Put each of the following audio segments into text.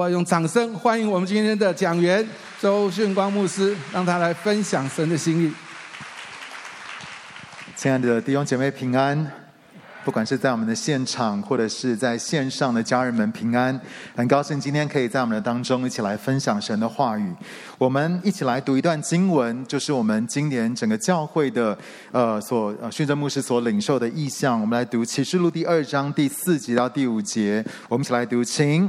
我用掌声欢迎我们今天的讲员周巽光牧师，让他来分享神的心意。亲爱的弟兄姐妹平安，不管是在我们的现场或者是在线上的家人们平安，很高兴今天可以在我们的当中一起来分享神的话语。我们一起来读一段经文，就是我们今年整个教会的呃所呃巽正牧师所领受的意向。我们来读启示录第二章第四节到第五节，我们一起来读，请。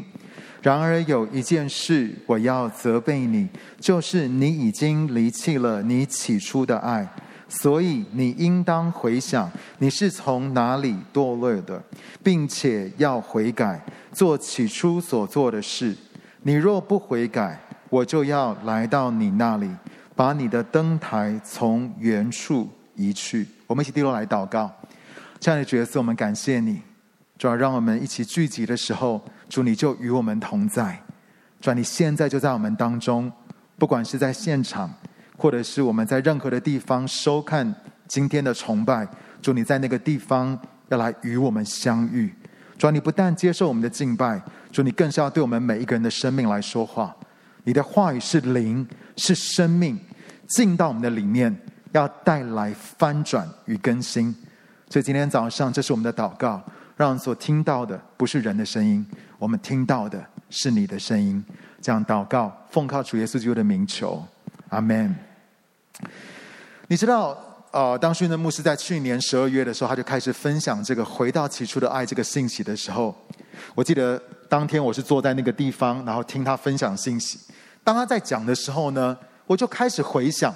然而有一件事我要责备你，就是你已经离弃了你起初的爱，所以你应当回想你是从哪里堕落的，并且要悔改，做起初所做的事。你若不悔改，我就要来到你那里，把你的灯台从原处移去。我们一起低头来祷告，这样的角色，我们感谢你。主要让我们一起聚集的时候，主你就与我们同在。主，你现在就在我们当中，不管是在现场，或者是我们在任何的地方收看今天的崇拜，主你在那个地方要来与我们相遇。主，你不但接受我们的敬拜，主你更是要对我们每一个人的生命来说话。你的话语是灵，是生命，进到我们的里面，要带来翻转与更新。所以今天早上，这是我们的祷告。让所听到的不是人的声音，我们听到的是你的声音。这样祷告，奉靠主耶稣基督的名求，阿门。你知道，呃，当巽正牧师在去年十二月的时候，他就开始分享这个回到起初的爱这个信息的时候，我记得当天我是坐在那个地方，然后听他分享信息。当他在讲的时候呢，我就开始回想，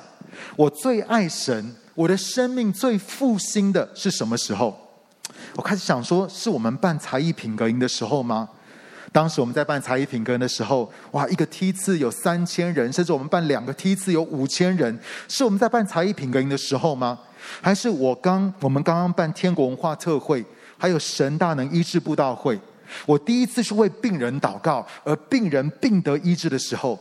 我最爱神，我的生命最复兴的是什么时候？我开始想说，是我们办才艺品格营的时候吗？当时我们在办才艺品格的时候，哇，一个梯次有三千人，甚至我们办两个梯次有五千人，是我们在办才艺品格营的时候吗？还是我刚我们刚刚办天国文化特会，还有神大能医治布道会，我第一次去为病人祷告，而病人病得医治的时候，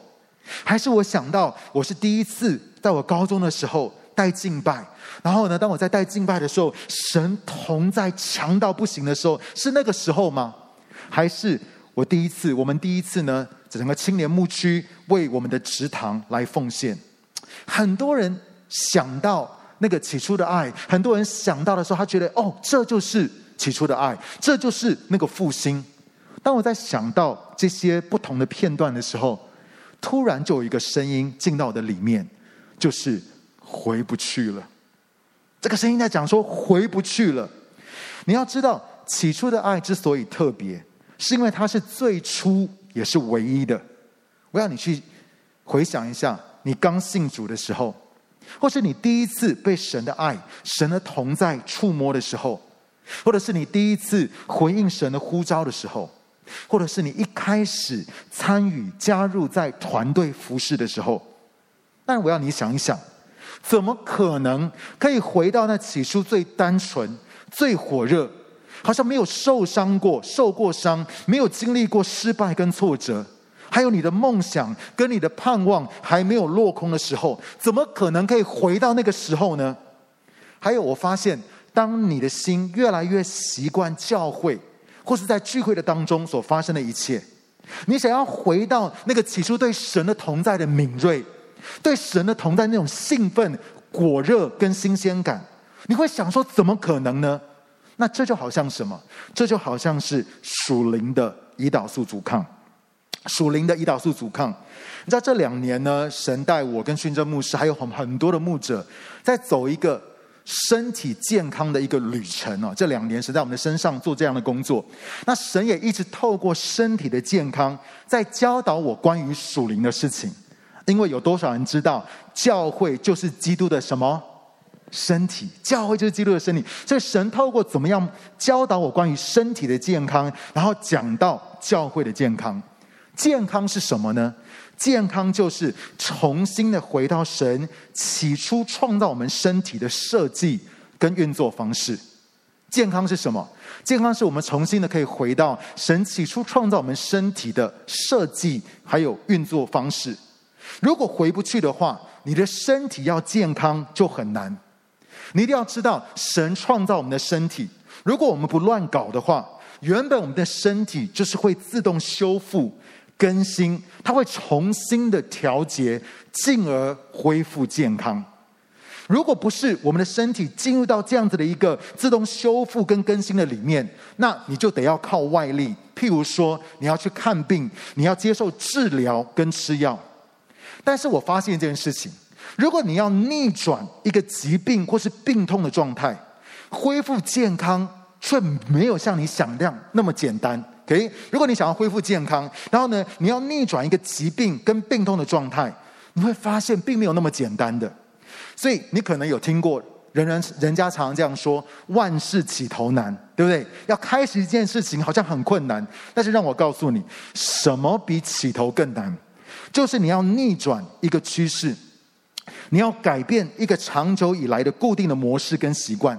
还是我想到我是第一次在我高中的时候带敬拜。然后呢，当我在带敬拜的时候，神同在强到不行的时候，是那个时候吗？还是我第一次？我们第一次呢？整个青年牧区为我们的职堂来奉献。很多人想到那个起初的爱，很多人想到的时候，他觉得哦，这就是起初的爱，这就是那个复兴。当我在想到这些不同的片段的时候，突然就有一个声音进到我的里面，就是回不去了。这个声音在讲说回不去了。你要知道，起初的爱之所以特别，是因为它是最初也是唯一的。我要你去回想一下，你刚信主的时候，或是你第一次被神的爱、神的同在触摸的时候，或者是你第一次回应神的呼召的时候，或者是你一开始参与加入在团队服侍的时候。但我要你想一想。怎么可能可以回到那起初最单纯、最火热，好像没有受伤过、受过伤，没有经历过失败跟挫折，还有你的梦想跟你的盼望还没有落空的时候，怎么可能可以回到那个时候呢？还有，我发现，当你的心越来越习惯教会，或是在聚会的当中所发生的一切，你想要回到那个起初对神的同在的敏锐。对神的同在那种兴奋、火热跟新鲜感，你会想说：怎么可能呢？那这就好像什么？这就好像是属灵的胰岛素阻抗。属灵的胰岛素阻抗。你知道这两年呢，神带我跟训正牧师，还有很很多的牧者，在走一个身体健康的一个旅程哦。这两年是在我们的身上做这样的工作。那神也一直透过身体的健康，在教导我关于属灵的事情。因为有多少人知道，教会就是基督的什么身体？教会就是基督的身体。所以神透过怎么样教导我关于身体的健康，然后讲到教会的健康。健康是什么呢？健康就是重新的回到神起初创造我们身体的设计跟运作方式。健康是什么？健康是我们重新的可以回到神起初创造我们身体的设计还有运作方式。如果回不去的话，你的身体要健康就很难。你一定要知道，神创造我们的身体，如果我们不乱搞的话，原本我们的身体就是会自动修复、更新，它会重新的调节，进而恢复健康。如果不是我们的身体进入到这样子的一个自动修复跟更新的里面，那你就得要靠外力，譬如说你要去看病，你要接受治疗跟吃药。但是我发现一件事情，如果你要逆转一个疾病或是病痛的状态，恢复健康却没有像你想象那么简单。OK，如果你想要恢复健康，然后呢，你要逆转一个疾病跟病痛的状态，你会发现并没有那么简单的。所以你可能有听过人人人家常常这样说：“万事起头难，对不对？要开始一件事情好像很困难，但是让我告诉你，什么比起头更难？就是你要逆转一个趋势，你要改变一个长久以来的固定的模式跟习惯。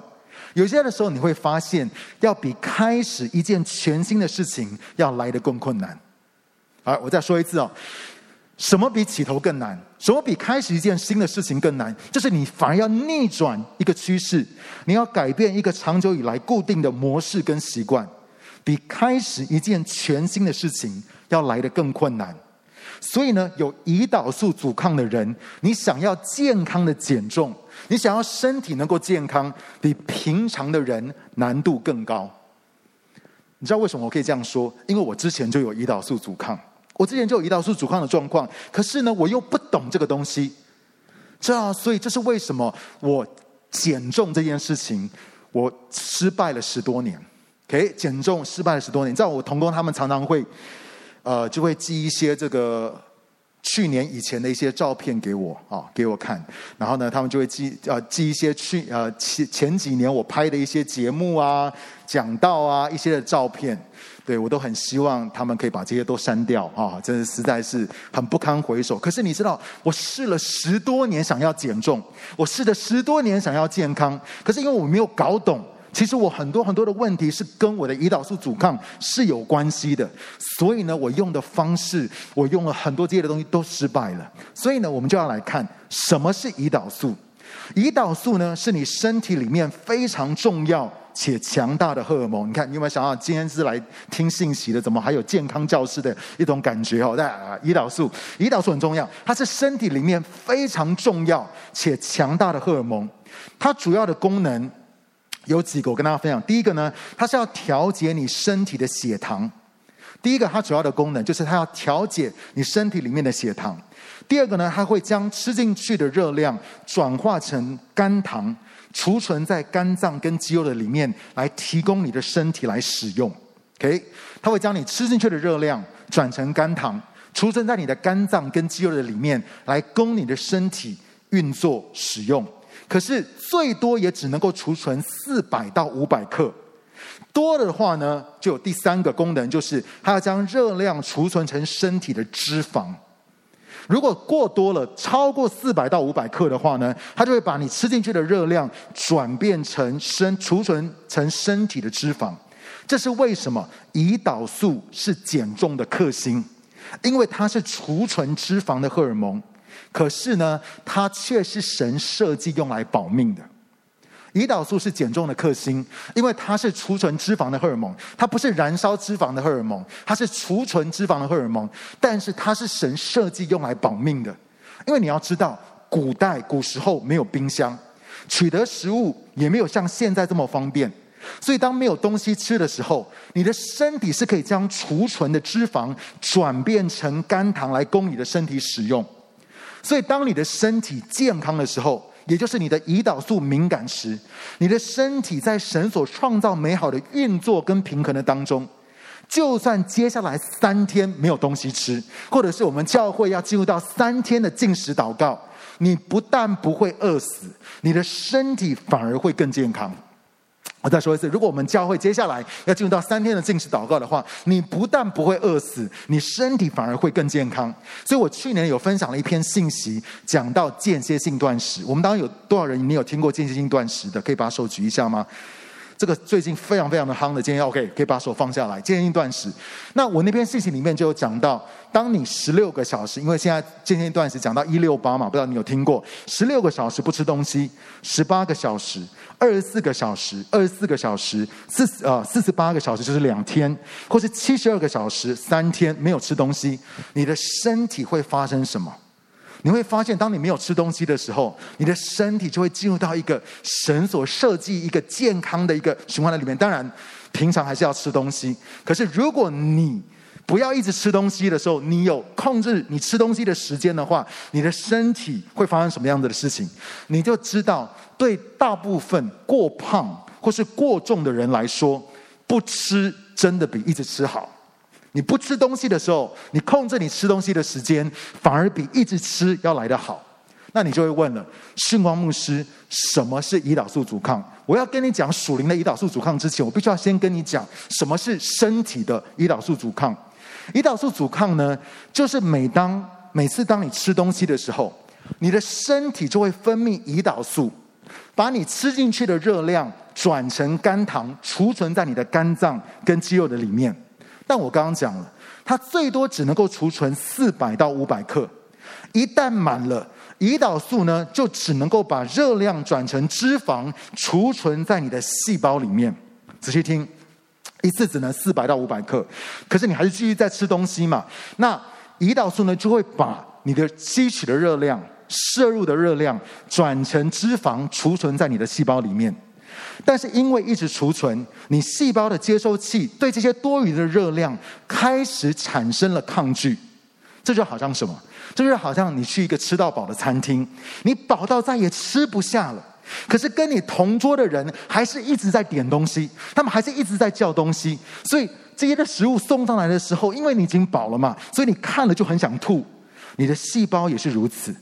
有些的时候，你会发现，要比开始一件全新的事情要来得更困难。好，我再说一次哦。什么比起头更难？什么比开始一件新的事情更难？就是你反而要逆转一个趋势，你要改变一个长久以来固定的模式跟习惯，比开始一件全新的事情要来得更困难。所以呢，有胰岛素阻抗的人，你想要健康的减重，你想要身体能够健康，比平常的人难度更高。你知道为什么我可以这样说？因为我之前就有胰岛素阻抗。我之前就有胰岛素阻抗的状况，可是呢，我又不懂这个东西，这样，所以这是为什么我减重这件事情我失败了十多年。OK，减重失败了十多年。你知道我同工他们常常会，呃，就会寄一些这个去年以前的一些照片给我啊，给我看。然后呢，他们就会寄呃寄一些去呃前前几年我拍的一些节目啊、讲道啊一些的照片。对，我都很希望他们可以把这些都删掉啊！真的实在是很不堪回首。可是你知道，我试了十多年想要减重，我试了十多年想要健康，可是因为我没有搞懂，其实我很多很多的问题是跟我的胰岛素阻抗是有关系的。所以呢，我用的方式，我用了很多这些的东西都失败了。所以呢，我们就要来看什么是胰岛素。胰岛素呢，是你身体里面非常重要。且强大的荷尔蒙，你看，你有没有想到今天是来听信息的？怎么还有健康教室的一种感觉哦？那胰岛素，胰岛素很重要，它是身体里面非常重要且强大的荷尔蒙。它主要的功能有几个，我跟大家分享。第一个呢，它是要调节你身体的血糖。第一个，它主要的功能就是它要调节你身体里面的血糖。第二个呢，它会将吃进去的热量转化成肝糖。储存在肝脏跟肌肉的里面，来提供你的身体来使用。OK，它会将你吃进去的热量转成肝糖，储存在你的肝脏跟肌肉的里面，来供你的身体运作使用。可是最多也只能够储存四百到五百克，多的话呢，就有第三个功能，就是它要将热量储存成身体的脂肪。如果过多了，超过四百到五百克的话呢，它就会把你吃进去的热量转变成身储存成身体的脂肪。这是为什么？胰岛素是减重的克星，因为它是储存脂肪的荷尔蒙。可是呢，它却是神设计用来保命的。胰岛素是减重的克星，因为它是储存脂肪的荷尔蒙，它不是燃烧脂肪的荷尔蒙，它是储存脂肪的荷尔蒙。但是它是神设计用来保命的，因为你要知道，古代古时候没有冰箱，取得食物也没有像现在这么方便，所以当没有东西吃的时候，你的身体是可以将储存的脂肪转变成肝糖来供你的身体使用。所以当你的身体健康的时候，也就是你的胰岛素敏感时，你的身体在神所创造美好的运作跟平衡的当中，就算接下来三天没有东西吃，或者是我们教会要进入到三天的禁食祷告，你不但不会饿死，你的身体反而会更健康。我再说一次，如果我们教会接下来要进入到三天的禁食祷告的话，你不但不会饿死，你身体反而会更健康。所以我去年有分享了一篇信息，讲到间歇性断食。我们当中有多少人你有听过间歇性断食的？可以把手举一下吗？这个最近非常非常的夯的，建议 OK 可以把手放下来，建议断食。那我那篇信息里面就有讲到，当你十六个小时，因为现在建议断食讲到一六八嘛，不知道你有听过？十六个小时不吃东西，十八个小时，二十四个小时，二十四个小时，四呃四十八个小时就是两天，或是七十二个小时三天没有吃东西，你的身体会发生什么？你会发现，当你没有吃东西的时候，你的身体就会进入到一个神所设计一个健康的一个循环的里面。当然，平常还是要吃东西。可是，如果你不要一直吃东西的时候，你有控制你吃东西的时间的话，你的身体会发生什么样子的事情？你就知道，对大部分过胖或是过重的人来说，不吃真的比一直吃好。你不吃东西的时候，你控制你吃东西的时间，反而比一直吃要来得好。那你就会问了，圣光牧师，什么是胰岛素阻抗？我要跟你讲属灵的胰岛素阻抗之前，我必须要先跟你讲什么是身体的胰岛素阻抗。胰岛素阻抗呢，就是每当每次当你吃东西的时候，你的身体就会分泌胰岛素，把你吃进去的热量转成肝糖，储存在你的肝脏跟肌肉的里面。但我刚刚讲了，它最多只能够储存四百到五百克，一旦满了，胰岛素呢就只能够把热量转成脂肪，储存在你的细胞里面。仔细听，一次只能四百到五百克，可是你还是继续在吃东西嘛？那胰岛素呢就会把你的吸取的热量、摄入的热量转成脂肪，储存在你的细胞里面。但是因为一直储存，你细胞的接收器对这些多余的热量开始产生了抗拒。这就好像什么？这就好像你去一个吃到饱的餐厅，你饱到再也吃不下了。可是跟你同桌的人还是一直在点东西，他们还是一直在叫东西。所以这些的食物送上来的时候，因为你已经饱了嘛，所以你看了就很想吐。你的细胞也是如此。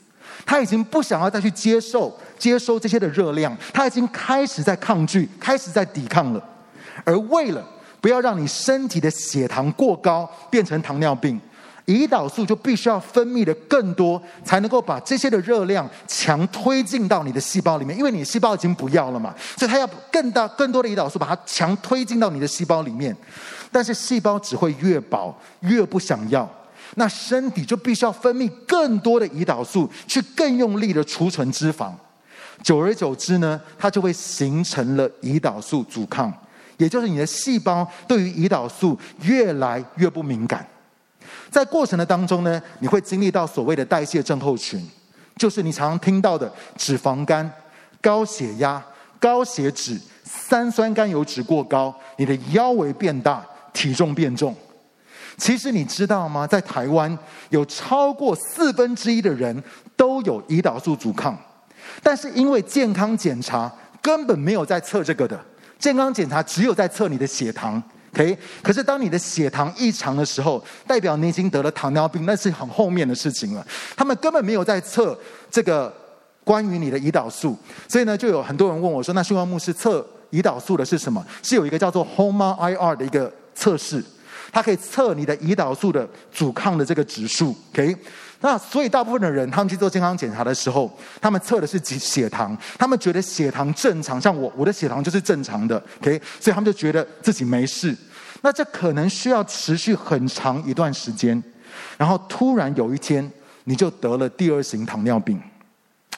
他已经不想要再去接受、接收这些的热量，他已经开始在抗拒、开始在抵抗了。而为了不要让你身体的血糖过高，变成糖尿病，胰岛素就必须要分泌的更多，才能够把这些的热量强推进到你的细胞里面。因为你细胞已经不要了嘛，所以它要更大、更多的胰岛素把它强推进到你的细胞里面。但是细胞只会越饱越不想要。那身体就必须要分泌更多的胰岛素，去更用力的储存脂肪。久而久之呢，它就会形成了胰岛素阻抗，也就是你的细胞对于胰岛素越来越不敏感。在过程的当中呢，你会经历到所谓的代谢症候群，就是你常常听到的脂肪肝、高血压、高血脂、三酸甘油脂过高，你的腰围变大，体重变重。其实你知道吗？在台湾有超过四分之一的人都有胰岛素阻抗，但是因为健康检查根本没有在测这个的，健康检查只有在测你的血糖。OK，可是当你的血糖异常的时候，代表你已经得了糖尿病，那是很后面的事情了。他们根本没有在测这个关于你的胰岛素，所以呢，就有很多人问我说：“那训光牧师测胰岛素的是什么？是有一个叫做 HOMA-IR 的一个测试。”它可以测你的胰岛素的阻抗的这个指数，OK？那所以大部分的人他们去做健康检查的时候，他们测的是血糖，他们觉得血糖正常，像我，我的血糖就是正常的，OK？所以他们就觉得自己没事。那这可能需要持续很长一段时间，然后突然有一天你就得了第二型糖尿病，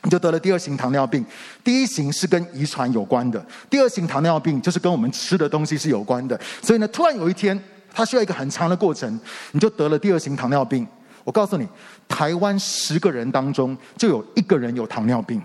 你就得了第二型糖尿病。第一型是跟遗传有关的，第二型糖尿病就是跟我们吃的东西是有关的。所以呢，突然有一天。它需要一个很长的过程，你就得了第二型糖尿病。我告诉你，台湾十个人当中就有一个人有糖尿病，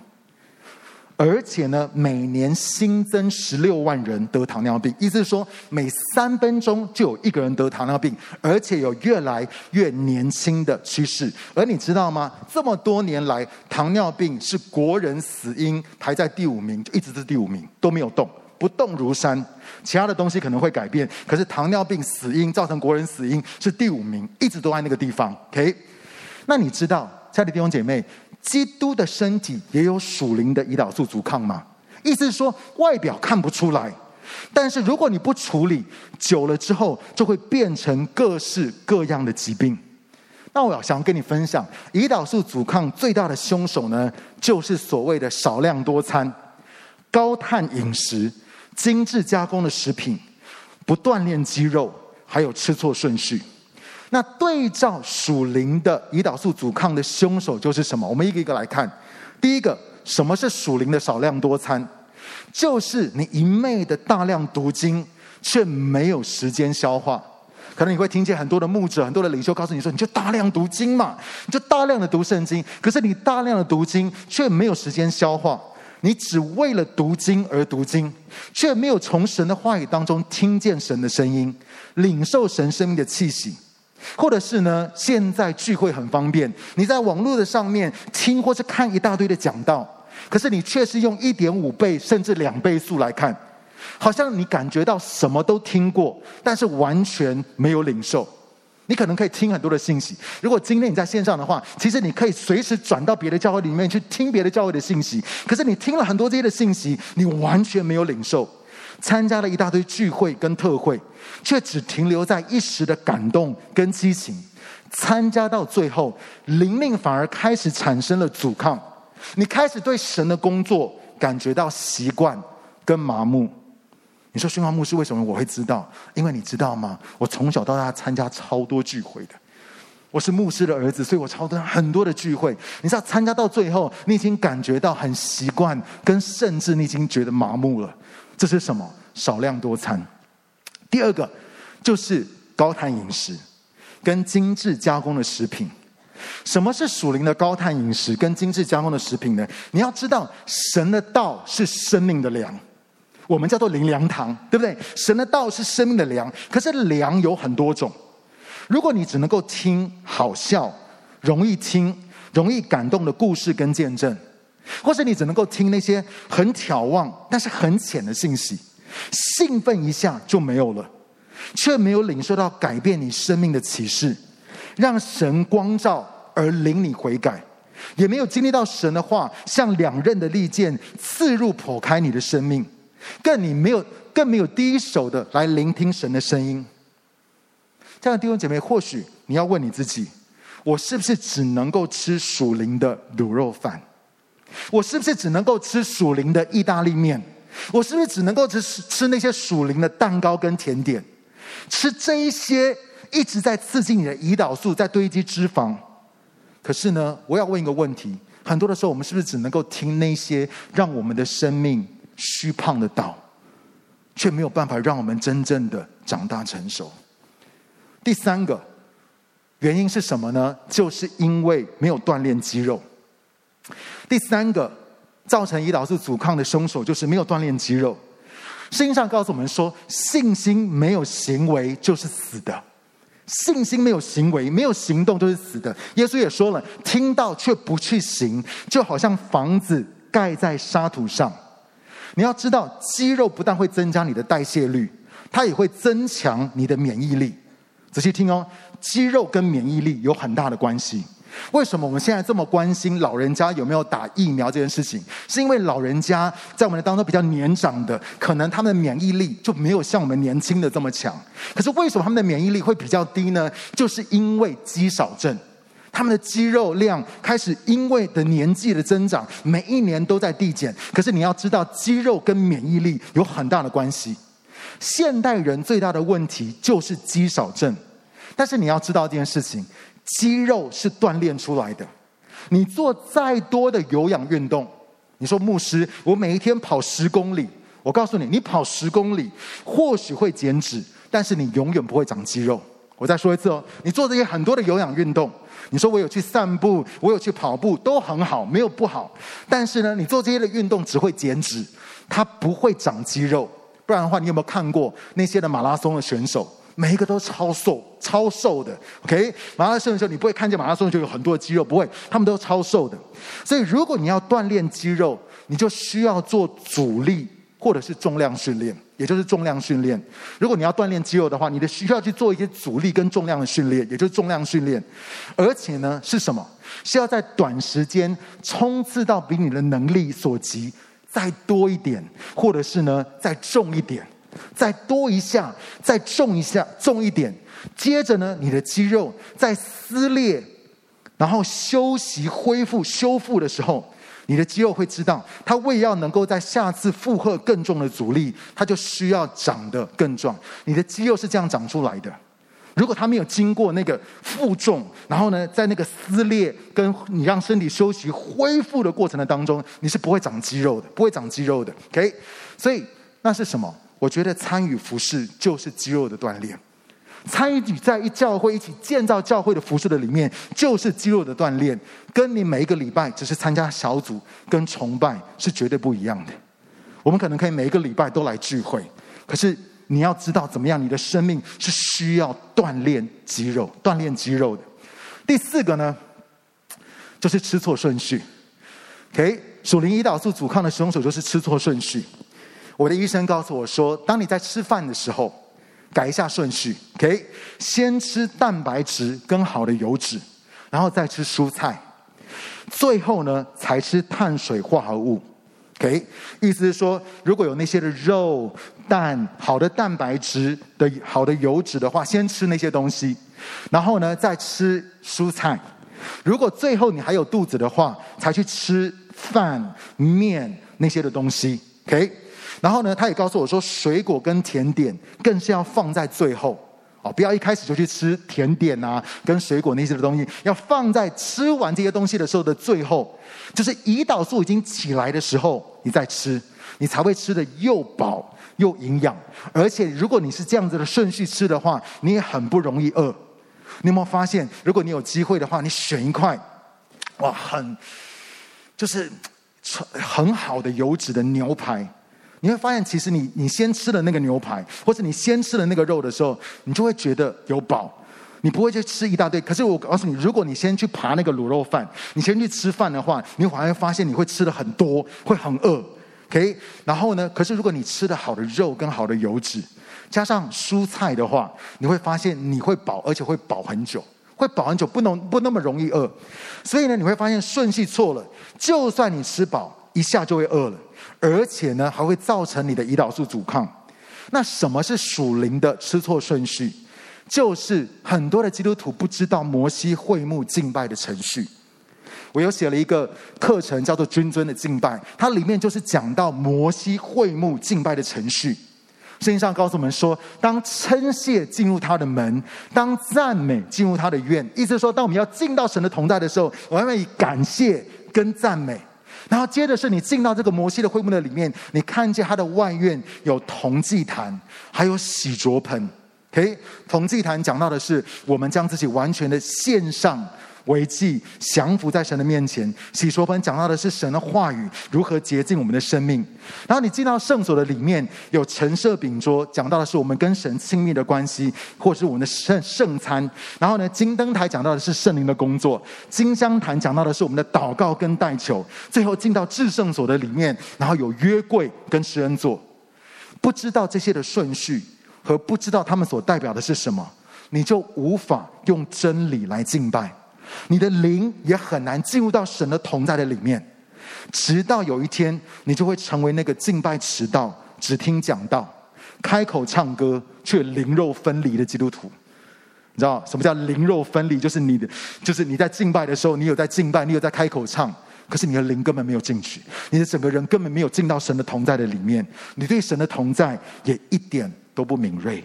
而且呢，每年新增十六万人得糖尿病，意思是说每三分钟就有一个人得糖尿病，而且有越来越年轻的趋势。而你知道吗？这么多年来，糖尿病是国人死因排在第五名，就一直是第五名，都没有动。不动如山，其他的东西可能会改变，可是糖尿病死因造成国人死因是第五名，一直都在那个地方。OK，那你知道，亲爱的弟兄姐妹，基督的身体也有属灵的胰岛素阻抗吗？意思是说，外表看不出来，但是如果你不处理，久了之后就会变成各式各样的疾病。那我要想跟你分享，胰岛素阻抗最大的凶手呢，就是所谓的少量多餐、高碳饮食。精致加工的食品，不锻炼肌肉，还有吃错顺序。那对照属灵的胰岛素阻抗的凶手就是什么？我们一个一个来看。第一个，什么是属灵的少量多餐？就是你一昧的大量读经，却没有时间消化。可能你会听见很多的牧者、很多的领袖告诉你说：“你就大量读经嘛，你就大量的读圣经。”可是你大量的读经，却没有时间消化。你只为了读经而读经，却没有从神的话语当中听见神的声音，领受神生命的气息。或者是呢，现在聚会很方便，你在网络的上面听或是看一大堆的讲道，可是你却是用一点五倍甚至两倍速来看。好像你感觉到什么都听过，但是完全没有领受。你可能可以听很多的信息。如果今天你在线上的话，其实你可以随时转到别的教会里面去听别的教会的信息。可是你听了很多这些的信息，你完全没有领受。参加了一大堆聚会跟特会，却只停留在一时的感动跟激情。参加到最后，灵命反而开始产生了阻抗。你开始对神的工作感觉到习惯跟麻木。你说，训光牧师为什么我会知道？因为你知道吗？我从小到大参加超多聚会的，我是牧师的儿子，所以我超多很多的聚会。你知道，参加到最后，你已经感觉到很习惯，跟甚至你已经觉得麻木了。这是什么？少量多餐。第二个就是高碳饮食跟精致加工的食品。什么是属灵的高碳饮食跟精致加工的食品呢？你要知道，神的道是生命的粮。我们叫做灵粮堂，对不对？神的道是生命的粮，可是粮有很多种。如果你只能够听好笑、容易听、容易感动的故事跟见证，或是你只能够听那些很挑望但是很浅的信息，兴奋一下就没有了，却没有领受到改变你生命的启示，让神光照而领你悔改，也没有经历到神的话像两刃的利剑刺入剖开你的生命。更你没有，更没有第一手的来聆听神的声音。这样的弟兄姐妹，或许你要问你自己：我是不是只能够吃属灵的卤肉饭？我是不是只能够吃属灵的意大利面？我是不是只能够吃吃那些属灵的蛋糕跟甜点？吃这一些一直在刺激你的胰岛素，在堆积脂肪。可是呢，我要问一个问题：很多的时候，我们是不是只能够听那些让我们的生命？虚胖的道，却没有办法让我们真正的长大成熟。第三个原因是什么呢？就是因为没有锻炼肌肉。第三个造成胰岛素阻抗的凶手就是没有锻炼肌肉。圣经上告诉我们说，信心没有行为就是死的。信心没有行为，没有行动就是死的。耶稣也说了，听到却不去行，就好像房子盖在沙土上。你要知道，肌肉不但会增加你的代谢率，它也会增强你的免疫力。仔细听哦，肌肉跟免疫力有很大的关系。为什么我们现在这么关心老人家有没有打疫苗这件事情？是因为老人家在我们的当中比较年长的，可能他们的免疫力就没有像我们年轻的这么强。可是为什么他们的免疫力会比较低呢？就是因为肌少症。他们的肌肉量开始因为的年纪的增长，每一年都在递减。可是你要知道，肌肉跟免疫力有很大的关系。现代人最大的问题就是肌少症。但是你要知道一件事情，肌肉是锻炼出来的。你做再多的有氧运动，你说牧师，我每一天跑十公里，我告诉你，你跑十公里或许会减脂，但是你永远不会长肌肉。我再说一次哦，你做这些很多的有氧运动。你说我有去散步，我有去跑步，都很好，没有不好。但是呢，你做这些的运动只会减脂，它不会长肌肉。不然的话，你有没有看过那些的马拉松的选手？每一个都超瘦，超瘦的。OK，马拉松的时候，你不会看见马拉松就有很多的肌肉，不会，他们都超瘦的。所以，如果你要锻炼肌肉，你就需要做阻力或者是重量训练。也就是重量训练。如果你要锻炼肌肉的话，你的需要去做一些阻力跟重量的训练，也就是重量训练。而且呢，是什么？是要在短时间冲刺到比你的能力所及再多一点，或者是呢再重一点，再多一下，再重一下，重一点。接着呢，你的肌肉在撕裂，然后休息、恢复、修复的时候，你的肌肉会知道，它为要能够在下次负荷更重的阻力，它就需要长得更壮。你的肌肉是这样长出来的。如果它没有经过那个负重，然后呢，在那个撕裂跟你让身体休息恢复的过程的当中，你是不会长肌肉的，不会长肌肉的。OK，所以那是什么？我觉得参与服饰就是肌肉的锻炼。参与在一教会一起建造教会的服事的里面，就是肌肉的锻炼，跟你每一个礼拜只是参加小组跟崇拜是绝对不一样的。我们可能可以每一个礼拜都来聚会，可是你要知道怎么样，你的生命是需要锻炼肌肉、锻炼肌肉的。第四个呢，就是吃错顺序。OK，属灵胰岛素阻抗的凶手就是吃错顺序。我的医生告诉我说，当你在吃饭的时候。改一下顺序，OK，先吃蛋白质跟好的油脂，然后再吃蔬菜，最后呢才吃碳水化合物，OK。意思是说，如果有那些的肉、蛋、好的蛋白质的好的油脂的话，先吃那些东西，然后呢再吃蔬菜。如果最后你还有肚子的话，才去吃饭、面那些的东西，OK。然后呢，他也告诉我说，水果跟甜点更是要放在最后哦，不要一开始就去吃甜点啊，跟水果那些的东西，要放在吃完这些东西的时候的最后，就是胰岛素已经起来的时候，你再吃，你才会吃得又饱又营养。而且，如果你是这样子的顺序吃的话，你也很不容易饿。你有没有发现，如果你有机会的话，你选一块，哇，很就是很好的油脂的牛排。你会发现，其实你你先吃了那个牛排，或者你先吃了那个肉的时候，你就会觉得有饱，你不会去吃一大堆。可是我告诉你，如果你先去扒那个卤肉饭，你先去吃饭的话，你反而会发现你会吃的很多，会很饿。OK，然后呢？可是如果你吃的好的肉跟好的油脂，加上蔬菜的话，你会发现你会饱，而且会饱很久，会饱很久，不能不那么容易饿。所以呢，你会发现顺序错了，就算你吃饱，一下就会饿了。而且呢，还会造成你的胰岛素阻抗。那什么是属灵的吃错顺序？就是很多的基督徒不知道摩西会幕敬拜的程序。我有写了一个课程，叫做“君尊的敬拜”，它里面就是讲到摩西会幕敬拜的程序。圣经上告诉我们说，当称谢进入他的门，当赞美进入他的院，意思说，当我们要进到神的同在的时候，我们要以感谢跟赞美。然后接着是你进到这个摩西的会幕的里面，你看见他的外院有铜祭坛，还有洗濯盆。OK，铜祭坛讲到的是我们将自己完全的献上。为祭降服在神的面前，洗濯盆讲到的是神的话语如何洁净我们的生命。然后你进到圣所的里面，有陈设饼桌，讲到的是我们跟神亲密的关系，或是我们的圣圣餐。然后呢，金灯台讲到的是圣灵的工作，金香坛讲到的是我们的祷告跟代求。最后进到至圣所的里面，然后有约柜跟施恩座。不知道这些的顺序和不知道他们所代表的是什么，你就无法用真理来敬拜。你的灵也很难进入到神的同在的里面，直到有一天，你就会成为那个敬拜迟到、只听讲道、开口唱歌却灵肉分离的基督徒。你知道什么叫灵肉分离？就是你的，就是你在敬拜的时候，你有在敬拜，你有在开口唱，可是你的灵根本没有进去，你的整个人根本没有进到神的同在的里面，你对神的同在也一点都不敏锐。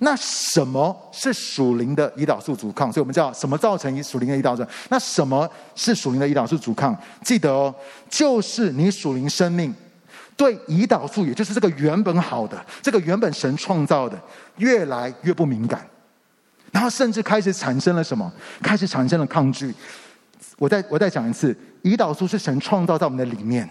那什么是属灵的胰岛素阻抗？所以我们叫什么造成属灵的胰岛素？那什么是属灵的胰岛素阻抗？记得哦，就是你属灵生命对胰岛素，也就是这个原本好的、这个原本神创造的，越来越不敏感，然后甚至开始产生了什么？开始产生了抗拒。我再我再讲一次，胰岛素是神创造在我们的里面。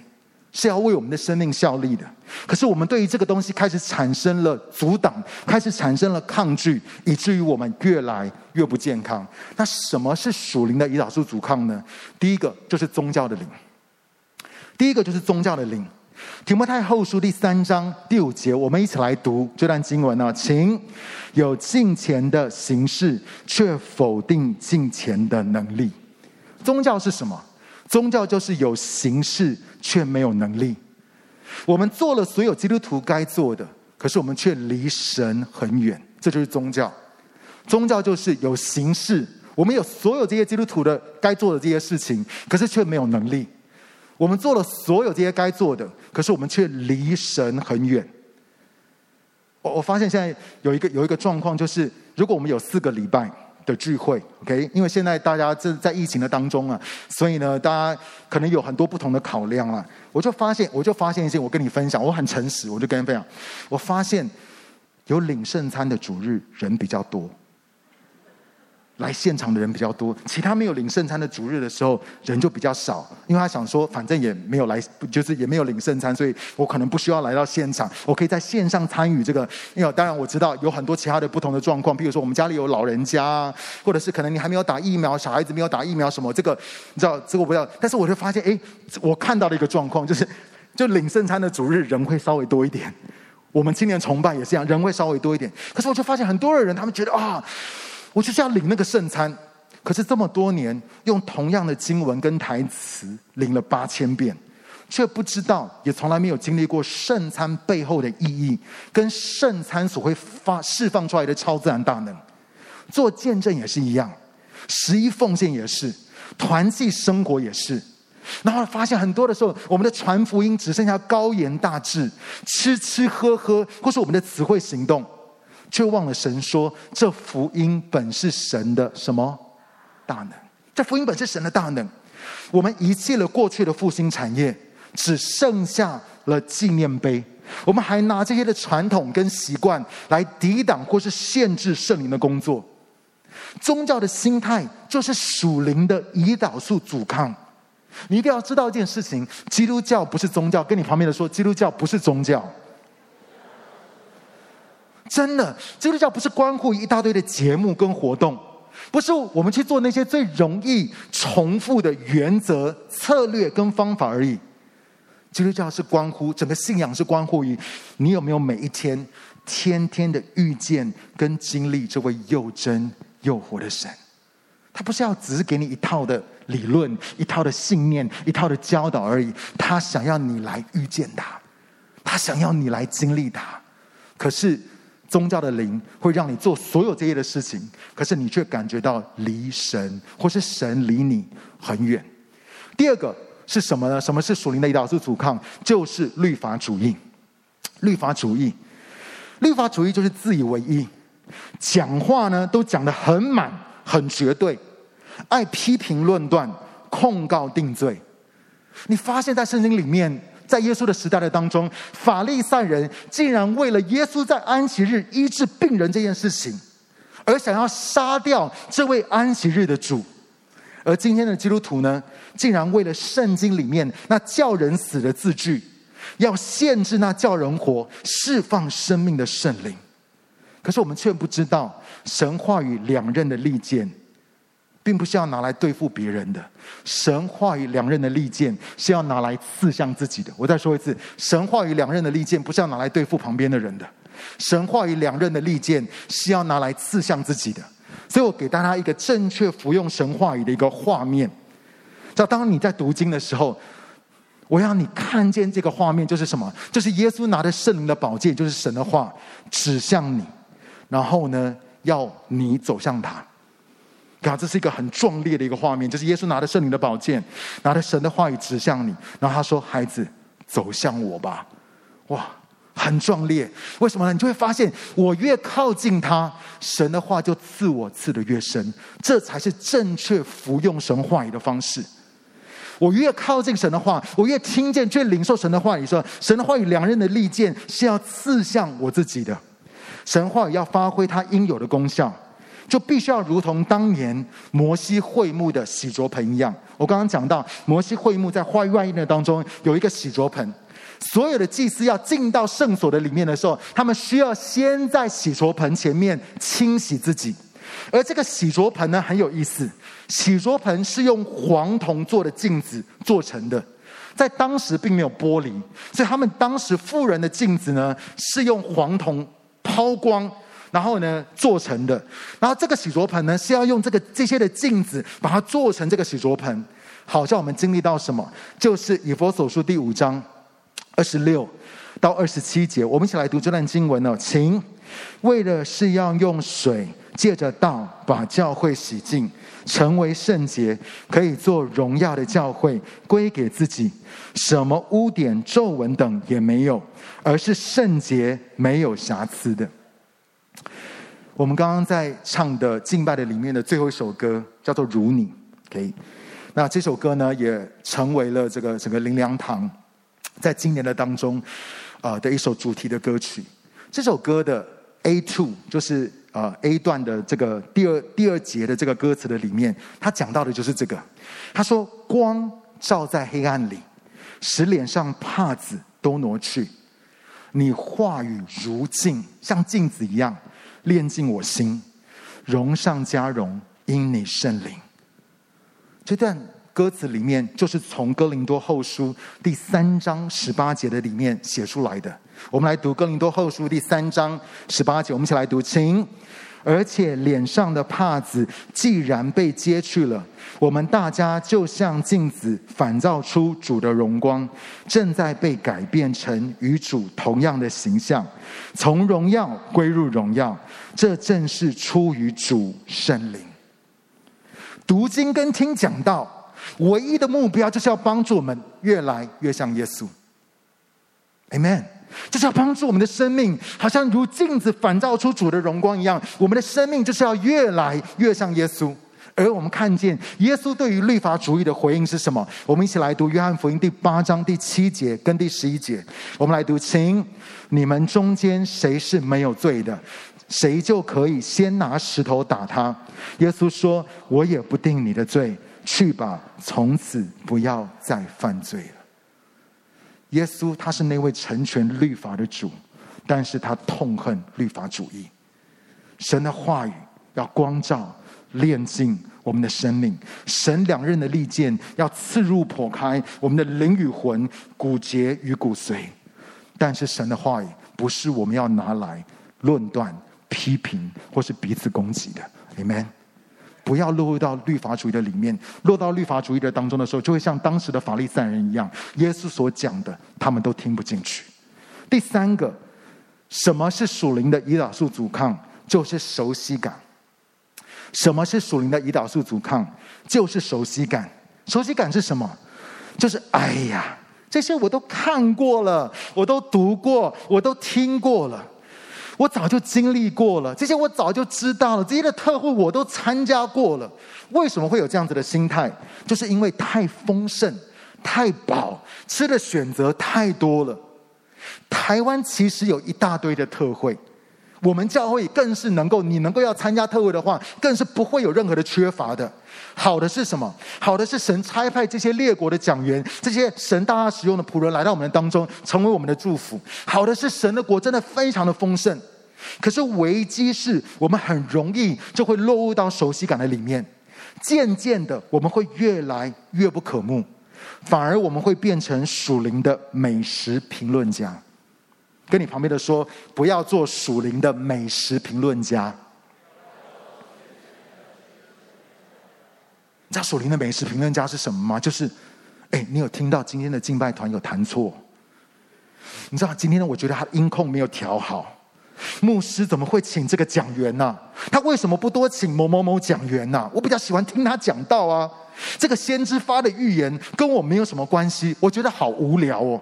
是要为我们的生命效力的，可是我们对于这个东西开始产生了阻挡，开始产生了抗拒，以至于我们越来越不健康。那什么是属灵的胰岛素阻抗呢？第一个就是宗教的灵，第一个就是宗教的灵。提摩太后书第三章第五节，我们一起来读这段经文呢，请有敬虔的形式，却否定敬虔的能力。宗教是什么？宗教就是有形式却没有能力。我们做了所有基督徒该做的，可是我们却离神很远。这就是宗教。宗教就是有形式，我们有所有这些基督徒的该做的这些事情，可是却没有能力。我们做了所有这些该做的，可是我们却离神很远。我我发现现在有一个有一个状况，就是如果我们有四个礼拜的聚会，OK，因为现在大家这在疫情的当中啊，所以呢，大家可能有很多不同的考量啊。我就发现，我就发现一些，我跟你分享，我很诚实，我就跟你分享，我发现有领圣餐的主日人比较多。来现场的人比较多，其他没有领圣餐的主日的时候，人就比较少。因为他想说，反正也没有来，就是也没有领圣餐，所以我可能不需要来到现场，我可以在线上参与这个。因为当然我知道有很多其他的不同的状况，比如说我们家里有老人家，或者是可能你还没有打疫苗，小孩子没有打疫苗什么，这个你知道这个不知道。但是我就发现，哎，我看到了一个状况，就是就领圣餐的主日人会稍微多一点。我们青年崇拜也是这样，人会稍微多一点。可是我就发现很多的人，他们觉得啊。我就是要领那个圣餐，可是这么多年用同样的经文跟台词领了八千遍，却不知道，也从来没有经历过圣餐背后的意义，跟圣餐所会发释放出来的超自然大能。做见证也是一样，十一奉献也是，团契生活也是。然后发现很多的时候，我们的传福音只剩下高言大志，吃吃喝喝，或是我们的词汇行动。却忘了神说：“这福音本是神的什么大能？这福音本是神的大能。我们遗弃了过去的复兴产业，只剩下了纪念碑。我们还拿这些的传统跟习惯来抵挡或是限制圣灵的工作。宗教的心态就是属灵的胰岛素阻抗。你一定要知道一件事情：基督教不是宗教。跟你旁边的说，基督教不是宗教。”真的，基督教不是关乎一大堆的节目跟活动，不是我们去做那些最容易重复的原则、策略跟方法而已。基督教是关乎整个信仰，是关乎于你有没有每一天、天天的遇见跟经历这位又真又活的神。他不是要只是给你一套的理论、一套的信念、一套的教导而已，他想要你来遇见他，他想要你来经历他。可是。宗教的灵会让你做所有这些的事情，可是你却感觉到离神，或是神离你很远。第二个是什么呢？什么是属灵的胰岛素阻抗？就是律法主义。律法主义，律法主义就是自以为意，讲话呢都讲得很满、很绝对，爱批评论断、控告定罪。你发现，在圣经里面。在耶稣的时代的当中，法利赛人竟然为了耶稣在安息日医治病人这件事情，而想要杀掉这位安息日的主。而今天的基督徒呢，竟然为了圣经里面那叫人死的字句，要限制那叫人活、释放生命的圣灵。可是我们却不知道，神话语两刃的利剑。并不是要拿来对付别人的，神话语两刃的利剑是要拿来刺向自己的。我再说一次，神话语两刃的利剑不是要拿来对付旁边的人的，神话语两刃的利剑是要拿来刺向自己的。所以我给大家一个正确服用神话语的一个画面。在当你在读经的时候，我要你看见这个画面就是什么？就是耶稣拿着圣灵的宝剑，就是神的话指向你，然后呢，要你走向他。啊，这是一个很壮烈的一个画面，就是耶稣拿着圣灵的宝剑，拿着神的话语指向你，然后他说：“孩子，走向我吧。”哇，很壮烈。为什么呢？你就会发现，我越靠近他，神的话就刺我刺得越深。这才是正确服用神话语的方式。我越靠近神的话，我越听见、越领受神的话语，说神的话语两刃的利剑是要刺向我自己的。神话语要发挥它应有的功效。就必须要如同当年摩西会幕的洗濯盆一样。我刚刚讲到，摩西会幕在花园的当中有一个洗濯盆，所有的祭司要进到圣所的里面的时候，他们需要先在洗濯盆前面清洗自己。而这个洗濯盆呢，很有意思，洗濯盆是用黄铜做的镜子做成的，在当时并没有玻璃，所以他们当时富人的镜子呢，是用黄铜抛光。然后呢，做成的。然后这个洗濯盆呢，是要用这个这些的镜子把它做成这个洗濯盆。好像我们经历到什么？就是以佛所书第五章二十六到二十七节，我们一起来读这段经文哦，请。为了是要用水借着道把教会洗净，成为圣洁，可以做荣耀的教会，归给自己，什么污点、皱纹等也没有，而是圣洁，没有瑕疵的。我们刚刚在唱的敬拜的里面的最后一首歌叫做《如你》，OK，那这首歌呢也成为了这个整个灵粮堂在今年的当中啊的一首主题的歌曲。这首歌的 A two 就是啊 A 段的这个第二第二节的这个歌词的里面，他讲到的就是这个。他说：“光照在黑暗里，使脸上帕子都挪去。你话语如镜，像镜子一样。”炼尽我心，荣上加荣，因你圣灵。这段歌词里面，就是从哥林多后书第三章十八节的里面写出来的。我们来读哥林多后书第三章十八节，我们一起来读，请。而且脸上的帕子既然被揭去了，我们大家就像镜子反照出主的荣光，正在被改变成与主同样的形象，从荣耀归入荣耀。这正是出于主圣灵。读经跟听讲道，唯一的目标就是要帮助我们越来越像耶稣。Amen。就是要帮助我们的生命，好像如镜子反照出主的荣光一样。我们的生命就是要越来越像耶稣。而我们看见耶稣对于律法主义的回应是什么？我们一起来读约翰福音第八章第七节跟第十一节。我们来读，请你们中间谁是没有罪的，谁就可以先拿石头打他。耶稣说：“我也不定你的罪，去吧，从此不要再犯罪了。”耶稣他是那位成全律法的主，但是他痛恨律法主义。神的话语要光照、炼尽我们的生命，神两刃的利剑要刺入、剖开我们的灵与魂、骨节与骨髓。但是神的话语不是我们要拿来论断、批评或是彼此攻击的。Amen。不要落入到律法主义的里面，落到律法主义的当中的时候，就会像当时的法利赛人一样，耶稣所讲的，他们都听不进去。第三个，什么是属灵的胰岛素阻抗？就是熟悉感。什么是属灵的胰岛素阻抗？就是熟悉感。熟悉感是什么？就是哎呀，这些我都看过了，我都读过，我都听过了。我早就经历过了，这些我早就知道了，这些的特会我都参加过了。为什么会有这样子的心态？就是因为太丰盛、太饱，吃的选择太多了。台湾其实有一大堆的特会，我们教会更是能够，你能够要参加特会的话，更是不会有任何的缺乏的。好的是什么？好的是神差派这些列国的讲员，这些神大大使用的仆人来到我们的当中，成为我们的祝福。好的是神的国真的非常的丰盛，可是危机是我们很容易就会落入到熟悉感的里面，渐渐的我们会越来越不可慕，反而我们会变成属灵的美食评论家。跟你旁边的说，不要做属灵的美食评论家。你知道属灵的美食评论家是什么吗？就是，哎，你有听到今天的敬拜团有弹错？你知道今天呢？我觉得他音控没有调好。牧师怎么会请这个讲员呢？他为什么不多请某某某讲员呢？我比较喜欢听他讲道啊。这个先知发的预言跟我没有什么关系，我觉得好无聊哦。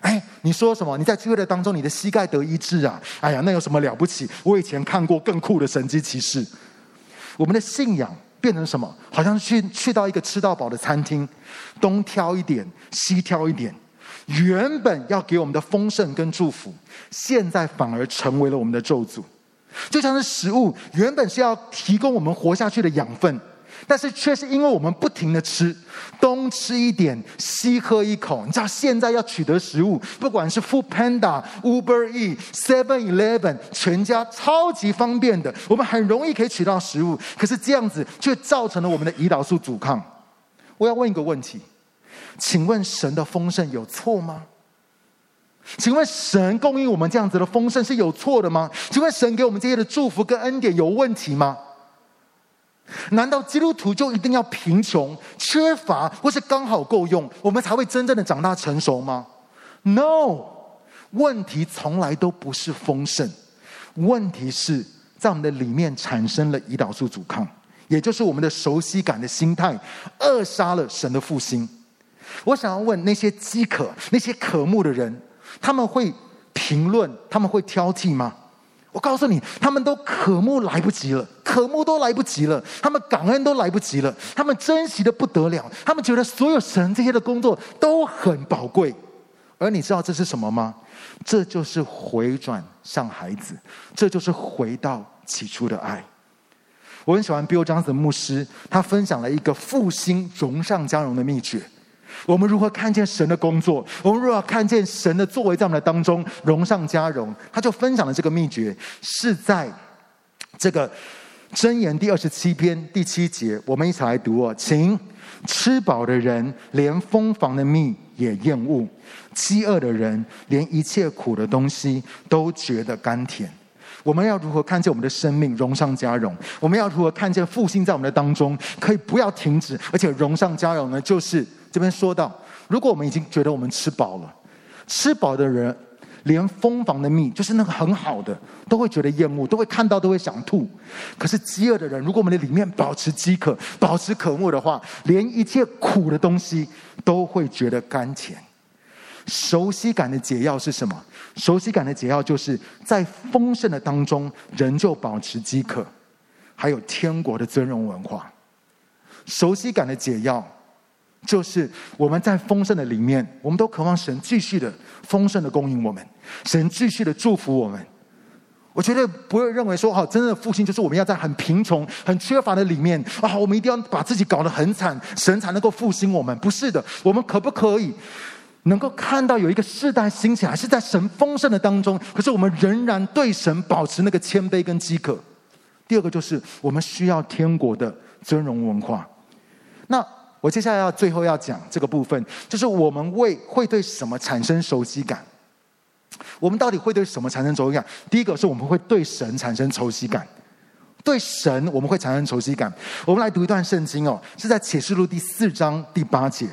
哎，你说什么？你在聚会的当中，你的膝盖得医治啊？哎呀，那有什么了不起？我以前看过更酷的神机骑士。我们的信仰。变成什么？好像去去到一个吃到饱的餐厅，东挑一点，西挑一点。原本要给我们的丰盛跟祝福，现在反而成为了我们的咒诅。就像是食物，原本是要提供我们活下去的养分。但是却是因为我们不停的吃，东吃一点，西喝一口。你知道现在要取得食物，不管是 Food Panda、Uber E、Seven Eleven，全家超级方便的，我们很容易可以取到食物。可是这样子却造成了我们的胰岛素阻抗。我要问一个问题，请问神的丰盛有错吗？请问神供应我们这样子的丰盛是有错的吗？请问神给我们这些的祝福跟恩典有问题吗？难道基督徒就一定要贫穷、缺乏，或是刚好够用，我们才会真正的长大成熟吗？No，问题从来都不是丰盛，问题是在我们的里面产生了胰岛素阻抗，也就是我们的熟悉感的心态，扼杀了神的复兴。我想要问那些饥渴、那些渴慕的人，他们会评论，他们会挑剔吗？我告诉你，他们都渴慕来不及了，渴慕都来不及了，他们感恩都来不及了，他们珍惜的不得了，他们觉得所有神这些的工作都很宝贵。而你知道这是什么吗？这就是回转向孩子，这就是回到起初的爱。我很喜欢 Bill Johnson 牧师，他分享了一个复兴荣上加荣的秘诀。我们如何看见神的工作？我们如何看见神的作为在我们的当中荣上加荣？他就分享了这个秘诀，是在这个箴言第二十七篇第七节。我们一起来读哦，请吃饱的人连蜂房的蜜也厌恶，饥饿的人连一切苦的东西都觉得甘甜。我们要如何看见我们的生命荣上加荣？我们要如何看见复兴在我们的当中可以不要停止，而且荣上加荣呢？就是。这边说到，如果我们已经觉得我们吃饱了，吃饱的人连蜂房的蜜，就是那个很好的，都会觉得厌恶，都会看到都会想吐。可是饥饿的人，如果我们的里面保持饥渴，保持渴慕的话，连一切苦的东西都会觉得甘甜。熟悉感的解药是什么？熟悉感的解药就是在丰盛的当中，仍旧保持饥渴，还有天国的尊荣文化。熟悉感的解药。就是我们在丰盛的里面，我们都渴望神继续的丰盛的供应我们，神继续的祝福我们。我觉得不会认为说，好，真正的复兴就是我们要在很贫穷、很缺乏的里面啊，我们一定要把自己搞得很惨，神才能够复兴我们。不是的，我们可不可以能够看到有一个世代兴起来，是在神丰盛的当中，可是我们仍然对神保持那个谦卑跟饥渴。第二个就是我们需要天国的尊荣文化。我接下来要最后要讲这个部分，就是我们为会对什么产生熟悉感？我们到底会对什么产生熟悉感？第一个是我们会对神产生熟悉感，对神我们会产生熟悉感。我们来读一段圣经哦，是在启示录第四章第八节。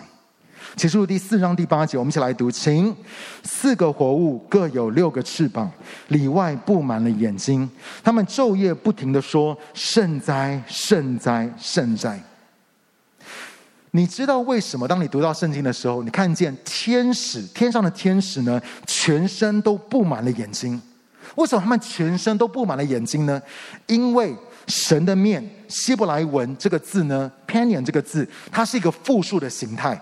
启示录第四章第八节，我们一起来读，请四个活物各有六个翅膀，里外布满了眼睛，他们昼夜不停的说：“圣哉，圣哉，圣哉。”你知道为什么？当你读到圣经的时候，你看见天使，天上的天使呢，全身都布满了眼睛。为什么他们全身都布满了眼睛呢？因为神的面，希伯来文这个字呢，panion 这个字，它是一个复数的形态。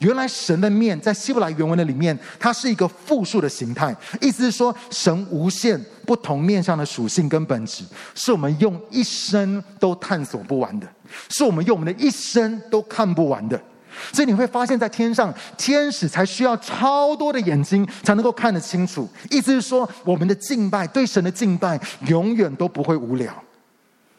原来神的面在希伯来原文的里面，它是一个复数的形态，意思是说神无限不同面向的属性跟本质，是我们用一生都探索不完的，是我们用我们的一生都看不完的。所以你会发现在天上，天使才需要超多的眼睛才能够看得清楚。意思是说，我们的敬拜，对神的敬拜，永远都不会无聊。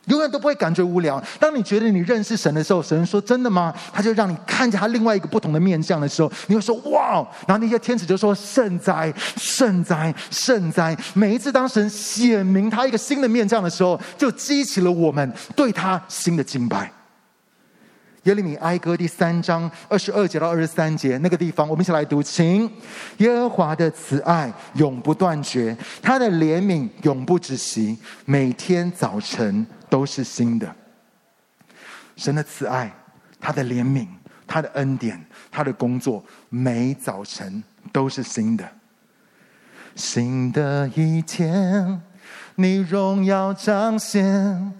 永远都不会感觉无聊。当你觉得你认识神的时候，神说：“真的吗？”他就让你看见他另外一个不同的面相的时候，你会说：“哇！”然后那些天使就说：“圣哉，圣哉，圣哉！”每一次当神显明他一个新的面相的时候，就激起了我们对他新的敬拜。耶利米哀歌第三章二十二节到二十三节那个地方，我们一起来读：请耶和华的慈爱永不断绝，他的怜悯永不止息，每天早晨。都是新的，神的慈爱，他的怜悯，他的恩典，他的工作，每早晨都是新的。新的一天，你荣耀彰显，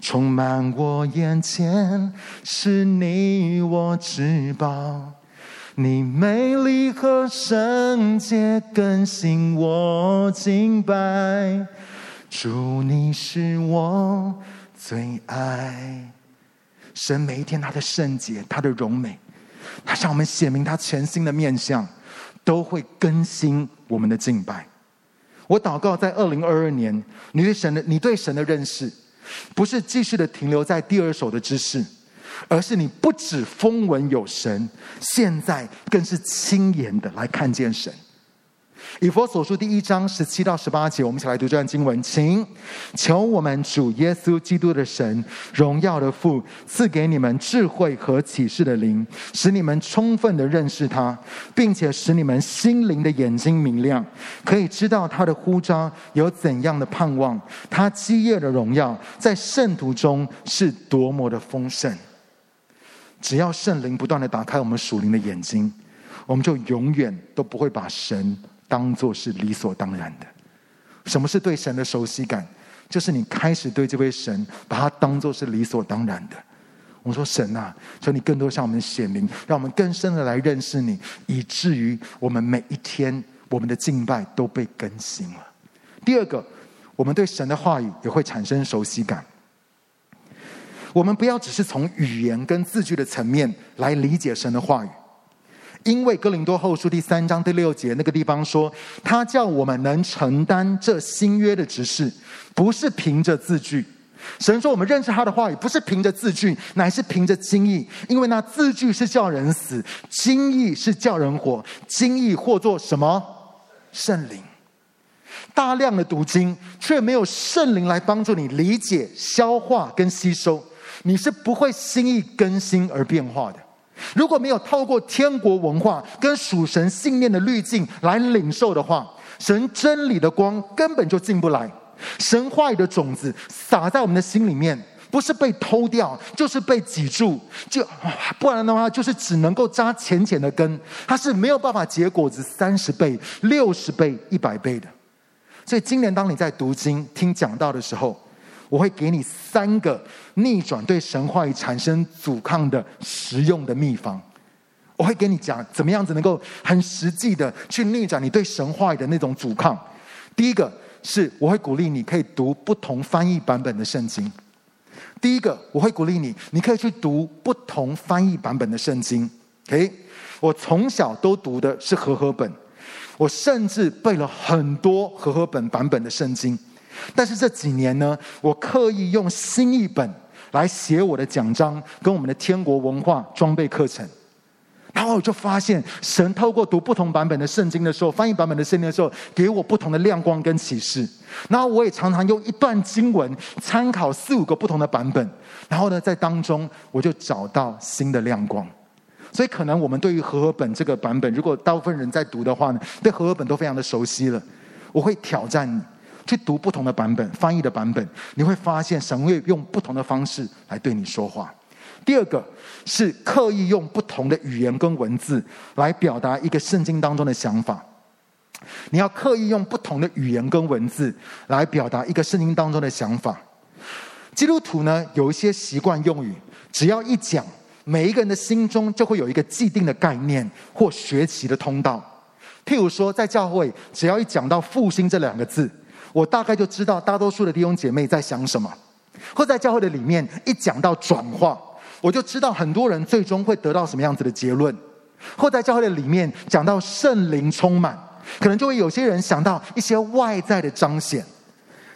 充满我眼前，是你我至宝，你美丽和圣洁更新我敬拜，主你是我。最爱神，每一天他的圣洁，他的荣美，他向我们显明他全新的面相，都会更新我们的敬拜。我祷告，在二零二二年，你对神的你对神的认识，不是继续的停留在第二手的知识，而是你不止风闻有神，现在更是亲眼的来看见神。以弗所书第一章十七到十八节，我们一起来读这段经文，请求我们主耶稣基督的神，荣耀的父，赐给你们智慧和启示的灵，使你们充分的认识他，并且使你们心灵的眼睛明亮，可以知道他的呼召有怎样的盼望，他基业的荣耀在圣徒中是多么的丰盛。只要圣灵不断的打开我们属灵的眼睛，我们就永远都不会把神。当做是理所当然的。什么是对神的熟悉感？就是你开始对这位神，把他当做是理所当然的。我说神啊，求你更多向我们显明，让我们更深的来认识你，以至于我们每一天我们的敬拜都被更新了。第二个，我们对神的话语也会产生熟悉感。我们不要只是从语言跟字句的层面来理解神的话语。因为哥林多后书第三章第六节那个地方说，他叫我们能承担这新约的职事，不是凭着字句。神说我们认识他的话语，不是凭着字句，乃是凭着经意。因为那字句是叫人死，经意是叫人活。经意或作什么？圣灵。大量的读经，却没有圣灵来帮助你理解、消化跟吸收，你是不会心意更新而变化的。如果没有透过天国文化跟属神信念的滤镜来领受的话，神真理的光根本就进不来。神话语的种子撒在我们的心里面，不是被偷掉，就是被挤住，就不然的话，就是只能够扎浅浅的根，它是没有办法结果子三十倍、六十倍、一百倍的。所以今年当你在读经、听讲道的时候，我会给你三个逆转对神话语产生阻抗的实用的秘方。我会给你讲怎么样子能够很实际的去逆转你对神话语的那种阻抗。第一个是我会鼓励你可以读不同翻译版本的圣经。第一个我会鼓励你，你可以去读不同翻译版本的圣经。OK，，我从小都读的是和合本，我甚至背了很多和合本版本的圣经。但是这几年呢，我刻意用新译本来写我的讲章，跟我们的天国文化装备课程。然后我就发现，神透过读不同版本的圣经的时候，翻译版本的圣经的时候，给我不同的亮光跟启示。然后我也常常用一段经文参考四五个不同的版本，然后呢，在当中我就找到新的亮光。所以，可能我们对于和合本这个版本，如果大部分人在读的话呢，对和合本都非常的熟悉了。我会挑战你。去读不同的版本，翻译的版本，你会发现神会用不同的方式来对你说话。第二个是刻意用不同的语言跟文字来表达一个圣经当中的想法。你要刻意用不同的语言跟文字来表达一个圣经当中的想法。基督徒呢，有一些习惯用语，只要一讲，每一个人的心中就会有一个既定的概念或学习的通道。譬如说，在教会，只要一讲到复兴这两个字。我大概就知道大多数的弟兄姐妹在想什么，或在教会的里面一讲到转化，我就知道很多人最终会得到什么样子的结论；或在教会的里面讲到圣灵充满，可能就会有些人想到一些外在的彰显。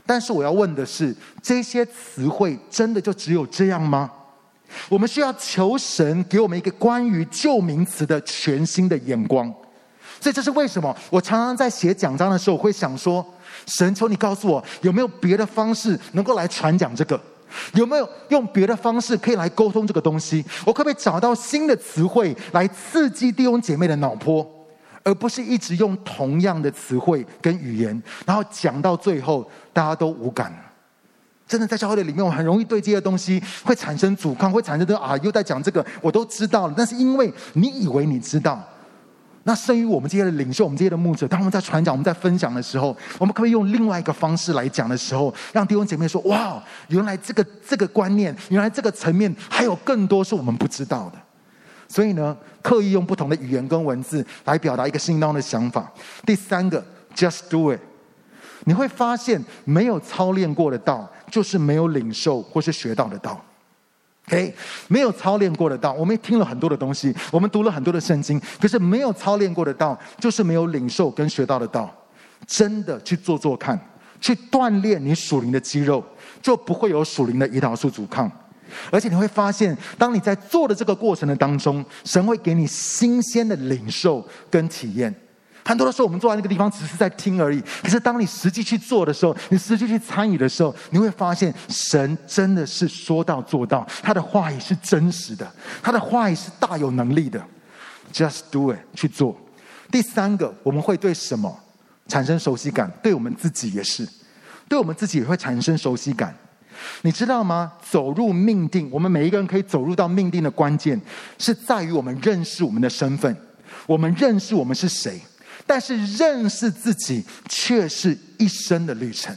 但是我要问的是，这些词汇真的就只有这样吗？我们需要求神给我们一个关于旧名词的全新的眼光。所以这是为什么我常常在写讲章的时候，我会想说。神，求你告诉我，有没有别的方式能够来传讲这个？有没有用别的方式可以来沟通这个东西？我可不可以找到新的词汇来刺激弟兄姐妹的脑波，而不是一直用同样的词汇跟语言，然后讲到最后大家都无感。真的在教会的里面，我很容易对这些东西会产生阻抗，会产生这啊，又在讲这个，我都知道了。但是因为你以为你知道。那生于我们这些的领袖，我们这些的牧者，当我们在传讲、我们在分享的时候，我们可不可以用另外一个方式来讲的时候，让弟兄姐妹说：“哇，原来这个这个观念，原来这个层面还有更多是我们不知道的。”所以呢，刻意用不同的语言跟文字来表达一个心当中的想法。第三个，just do it。你会发现，没有操练过的道，就是没有领受或是学到的道。OK，没有操练过的道，我们也听了很多的东西，我们读了很多的圣经，可是没有操练过的道，就是没有领受跟学到的道。真的去做做看，去锻炼你属灵的肌肉，就不会有属灵的胰岛素阻抗。而且你会发现，当你在做的这个过程的当中，神会给你新鲜的领受跟体验。很多的时候，我们坐在那个地方只是在听而已。可是当你实际去做的时候，你实际去参与的时候，你会发现神真的是说到做到，他的话语是真实的，他的话语是大有能力的。Just do it，去做。第三个，我们会对什么产生熟悉感？对我们自己也是，对我们自己也会产生熟悉感。你知道吗？走入命定，我们每一个人可以走入到命定的关键，是在于我们认识我们的身份，我们认识我们是谁。但是认识自己却是一生的旅程，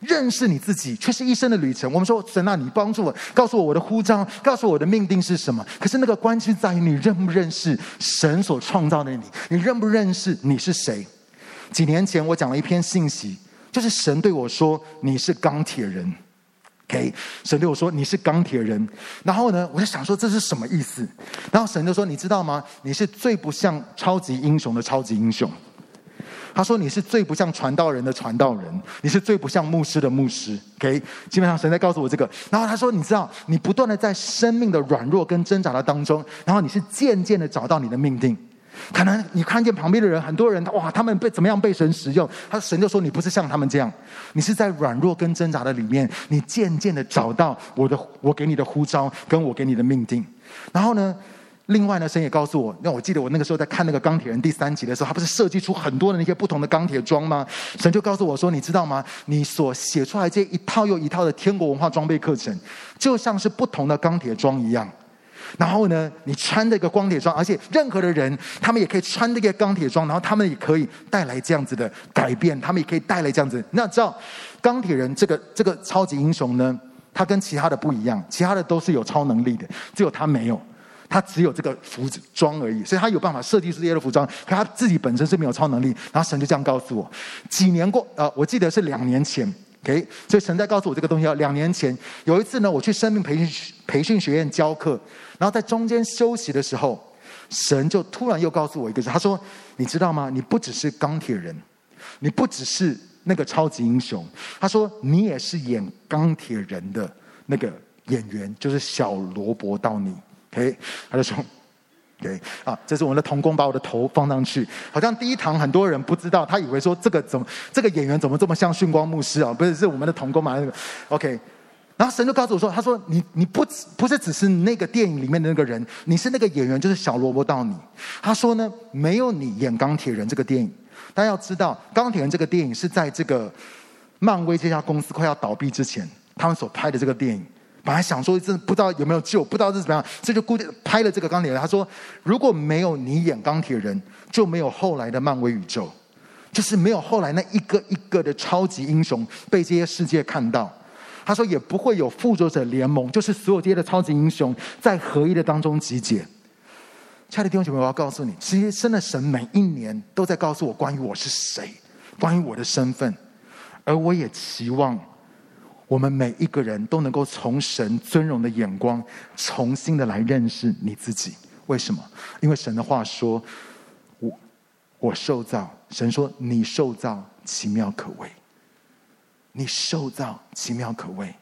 认识你自己却是一生的旅程。我们说神啊，你帮助我，告诉我我的呼召，告诉我我的命定是什么？可是那个关键在于你认不认识神所创造的你，你认不认识你是谁？几年前我讲了一篇信息，就是神对我说你是钢铁人。OK，神对我说：“你是钢铁人。”然后呢，我就想说这是什么意思？然后神就说：“你知道吗？你是最不像超级英雄的超级英雄。”他说：“你是最不像传道人的传道人，你是最不像牧师的牧师。”OK，基本上神在告诉我这个。然后他说：“你知道，你不断的在生命的软弱跟挣扎的当中，然后你是渐渐的找到你的命定。”可能你看见旁边的人，很多人哇，他们被怎么样被神使用？他神就说：“你不是像他们这样，你是在软弱跟挣扎的里面，你渐渐的找到我的，我给你的呼召，跟我给你的命定。”然后呢，另外呢，神也告诉我，那我记得我那个时候在看那个钢铁人第三集的时候，他不是设计出很多的那些不同的钢铁装吗？神就告诉我说：“你知道吗？你所写出来这一套又一套的天国文化装备课程，就像是不同的钢铁装一样。”然后呢，你穿这个钢铁装，而且任何的人，他们也可以穿这个钢铁装，然后他们也可以带来这样子的改变，他们也可以带来这样子。那知道钢铁人这个这个超级英雄呢，他跟其他的不一样，其他的都是有超能力的，只有他没有，他只有这个服装而已，所以他有办法设计出这些的服装，可他自己本身是没有超能力。然后神就这样告诉我，几年过，呃，我记得是两年前。OK，所以神在告诉我这个东西。要两年前有一次呢，我去生命培训培训学院教课，然后在中间休息的时候，神就突然又告诉我一个事，他说：“你知道吗？你不只是钢铁人，你不只是那个超级英雄。他说你也是演钢铁人的那个演员，就是小罗伯到你。”OK，他就说。对啊，这是我们的童工把我的头放上去，好像第一堂很多人不知道，他以为说这个怎么这个演员怎么这么像训光牧师啊？不是，是我们的童工嘛？那个 OK，然后神就告诉我说：“他说你你不只不是只是那个电影里面的那个人，你是那个演员，就是小萝卜到你。”他说呢，没有你演钢铁人这个电影。大家要知道，钢铁人这个电影是在这个漫威这家公司快要倒闭之前，他们所拍的这个电影。本来想说，这不知道有没有救，不知道是怎么样，这就估计拍了这个钢铁人。他说，如果没有你演钢铁人，就没有后来的漫威宇宙，就是没有后来那一个一个的超级英雄被这些世界看到。他说，也不会有复仇者联盟，就是所有这些的超级英雄在合一的当中集结。亲爱的弟兄姐妹，我要告诉你，其实真的神每一年都在告诉我关于我是谁，关于我的身份，而我也期望。我们每一个人都能够从神尊荣的眼光，重新的来认识你自己。为什么？因为神的话说：“我我受造。”神说：“你受造奇妙可畏。”你受造奇妙可畏。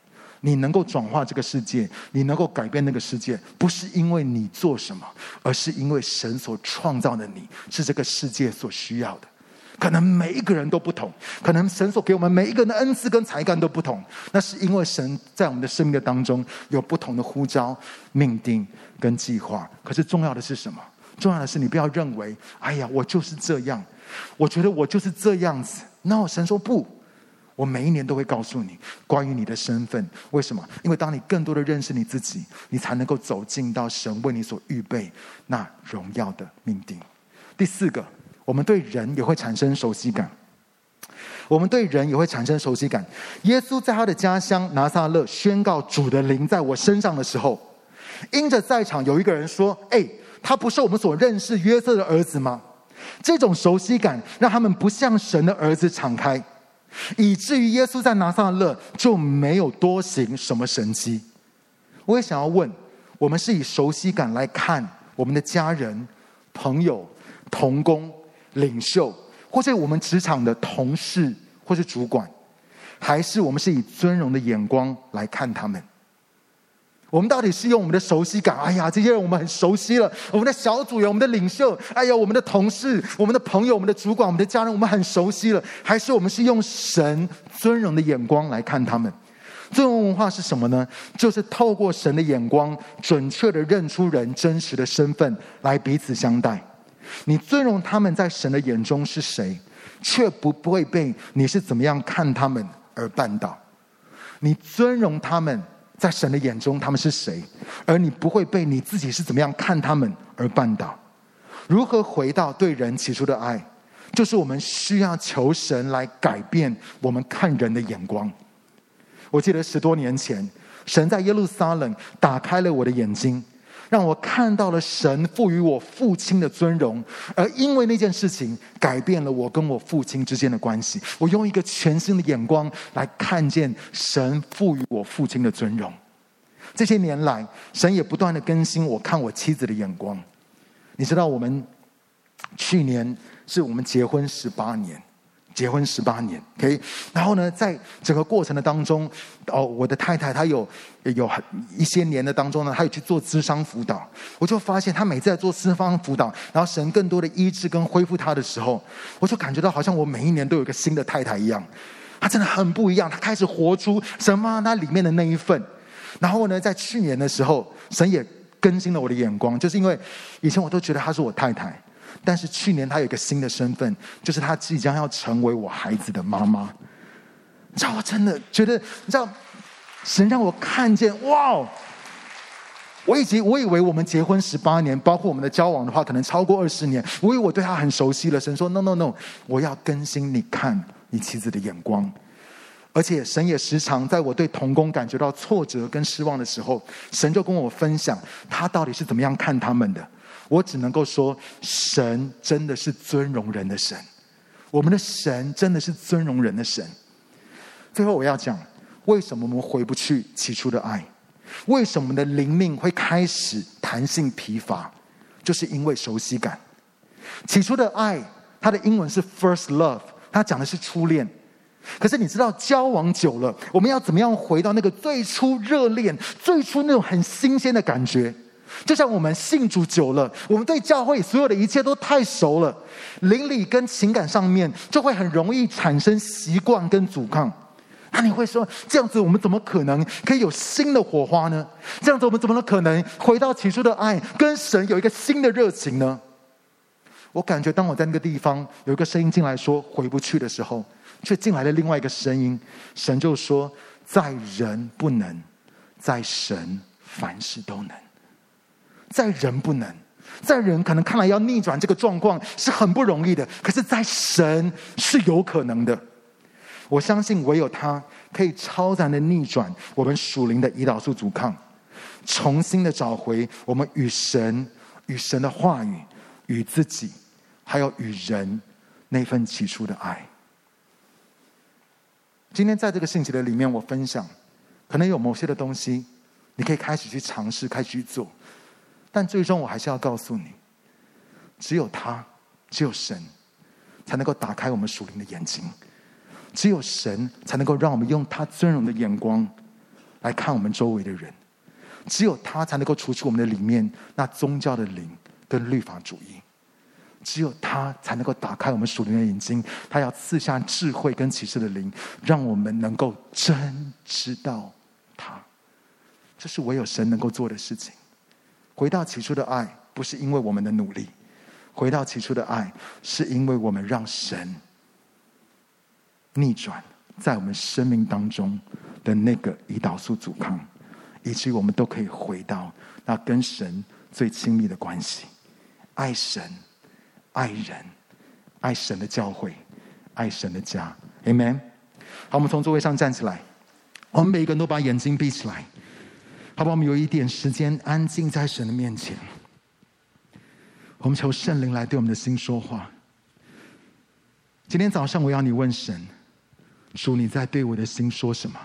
你能够转化这个世界，你能够改变那个世界，不是因为你做什么，而是因为神所创造的你是这个世界所需要的。可能每一个人都不同，可能神所给我们每一个人的恩赐跟才干都不同。那是因为神在我们的生命的当中有不同的呼召、命定跟计划。可是重要的是什么？重要的是你不要认为，哎呀，我就是这样，我觉得我就是这样子。那神说不，我每一年都会告诉你关于你的身份。为什么？因为当你更多的认识你自己，你才能够走进到神为你所预备那荣耀的命定。第四个。我们对人也会产生熟悉感，我们对人也会产生熟悉感。耶稣在他的家乡拿撒勒宣告主的灵在我身上的时候，因着在场有一个人说：“哎，他不是我们所认识约瑟的儿子吗？”这种熟悉感让他们不向神的儿子敞开，以至于耶稣在拿撒勒就没有多行什么神迹。我也想要问：我们是以熟悉感来看我们的家人、朋友、同工？领袖，或是我们职场的同事，或是主管，还是我们是以尊荣的眼光来看他们？我们到底是用我们的熟悉感？哎呀，这些人我们很熟悉了。我们的小组员、我们的领袖，哎呀，我们的同事、我们的朋友、我们的主管、我们的家人，我们很熟悉了。还是我们是用神尊荣的眼光来看他们？尊荣文化是什么呢？就是透过神的眼光，准确地认出人真实的身份，来彼此相待。你尊荣他们在神的眼中是谁，却不不会被你是怎么样看他们而绊倒。你尊荣他们。在神的眼中，他们是谁？而你不会被你自己是怎么样看他们而绊倒。如何回到对人起初的爱？就是我们需要求神来改变我们看人的眼光。我记得十多年前，神在耶路撒冷打开了我的眼睛，让我看到了神赋予我父亲的尊荣。而因为那件事情，改变了我跟我父亲之间的关系。我用一个全新的眼光来看见神赋予我父亲的尊荣。这些年来，神也不断的更新我看我妻子的眼光。你知道，我们去年是我们结婚十八年。结婚十八年，OK，然后呢，在整个过程的当中，哦，我的太太她有有很一些年的当中呢，她有去做咨商辅导，我就发现她每次在做咨商辅导，然后神更多的医治跟恢复她的时候，我就感觉到好像我每一年都有一个新的太太一样，她真的很不一样，她开始活出什么那里面的那一份。然后呢，在去年的时候，神也更新了我的眼光，就是因为以前我都觉得她是我太太。但是去年他有一个新的身份，就是他即将要成为我孩子的妈妈。你知道，我真的觉得，你知道，神让我看见，哇！我以前我以为我们结婚十八年，包括我们的交往的话，可能超过二十年。我以为我对他很熟悉了。神说：“No No No，我要更新你看你妻子的眼光。”而且神也时常在我对童工感觉到挫折跟失望的时候，神就跟我分享他到底是怎么样看他们的。我只能够说，神真的是尊荣人的神，我们的神真的是尊荣人的神。最后我要讲，为什么我们回不去起初的爱？为什么我们的灵命会开始弹性疲乏？就是因为熟悉感。起初的爱，它的英文是 first love，它讲的是初恋。可是你知道，交往久了，我们要怎么样回到那个最初热恋、最初那种很新鲜的感觉？就像我们信主久了，我们对教会所有的一切都太熟了，邻里跟情感上面就会很容易产生习惯跟阻抗。那你会说，这样子我们怎么可能可以有新的火花呢？这样子我们怎么可能回到起初的爱，跟神有一个新的热情呢？我感觉当我在那个地方有一个声音进来说回不去的时候，却进来了另外一个声音，神就说：在人不能，在神凡事都能。在人不能，在人可能看来要逆转这个状况是很不容易的，可是，在神是有可能的。我相信唯有他可以超然的逆转我们属灵的胰岛素阻抗，重新的找回我们与神、与神的话语、与自己，还有与人那份起初的爱。今天在这个信息的里面，我分享，可能有某些的东西，你可以开始去尝试，开始去做。但最终，我还是要告诉你，只有他，只有神，才能够打开我们属灵的眼睛；只有神，才能够让我们用他尊荣的眼光来看我们周围的人；只有他，才能够除去我们的里面那宗教的灵跟律法主义；只有他，才能够打开我们属灵的眼睛。他要赐下智慧跟启示的灵，让我们能够真知道他。这是唯有神能够做的事情。回到起初的爱，不是因为我们的努力；回到起初的爱，是因为我们让神逆转在我们生命当中的那个胰岛素阻抗，以至于我们都可以回到那跟神最亲密的关系，爱神、爱人、爱神的教会、爱神的家。Amen。好，我们从座位上站起来，我们每一个人都把眼睛闭起来。好不好？我们有一点时间安静在神的面前，我们求圣灵来对我们的心说话。今天早上我要你问神：主，你在对我的心说什么？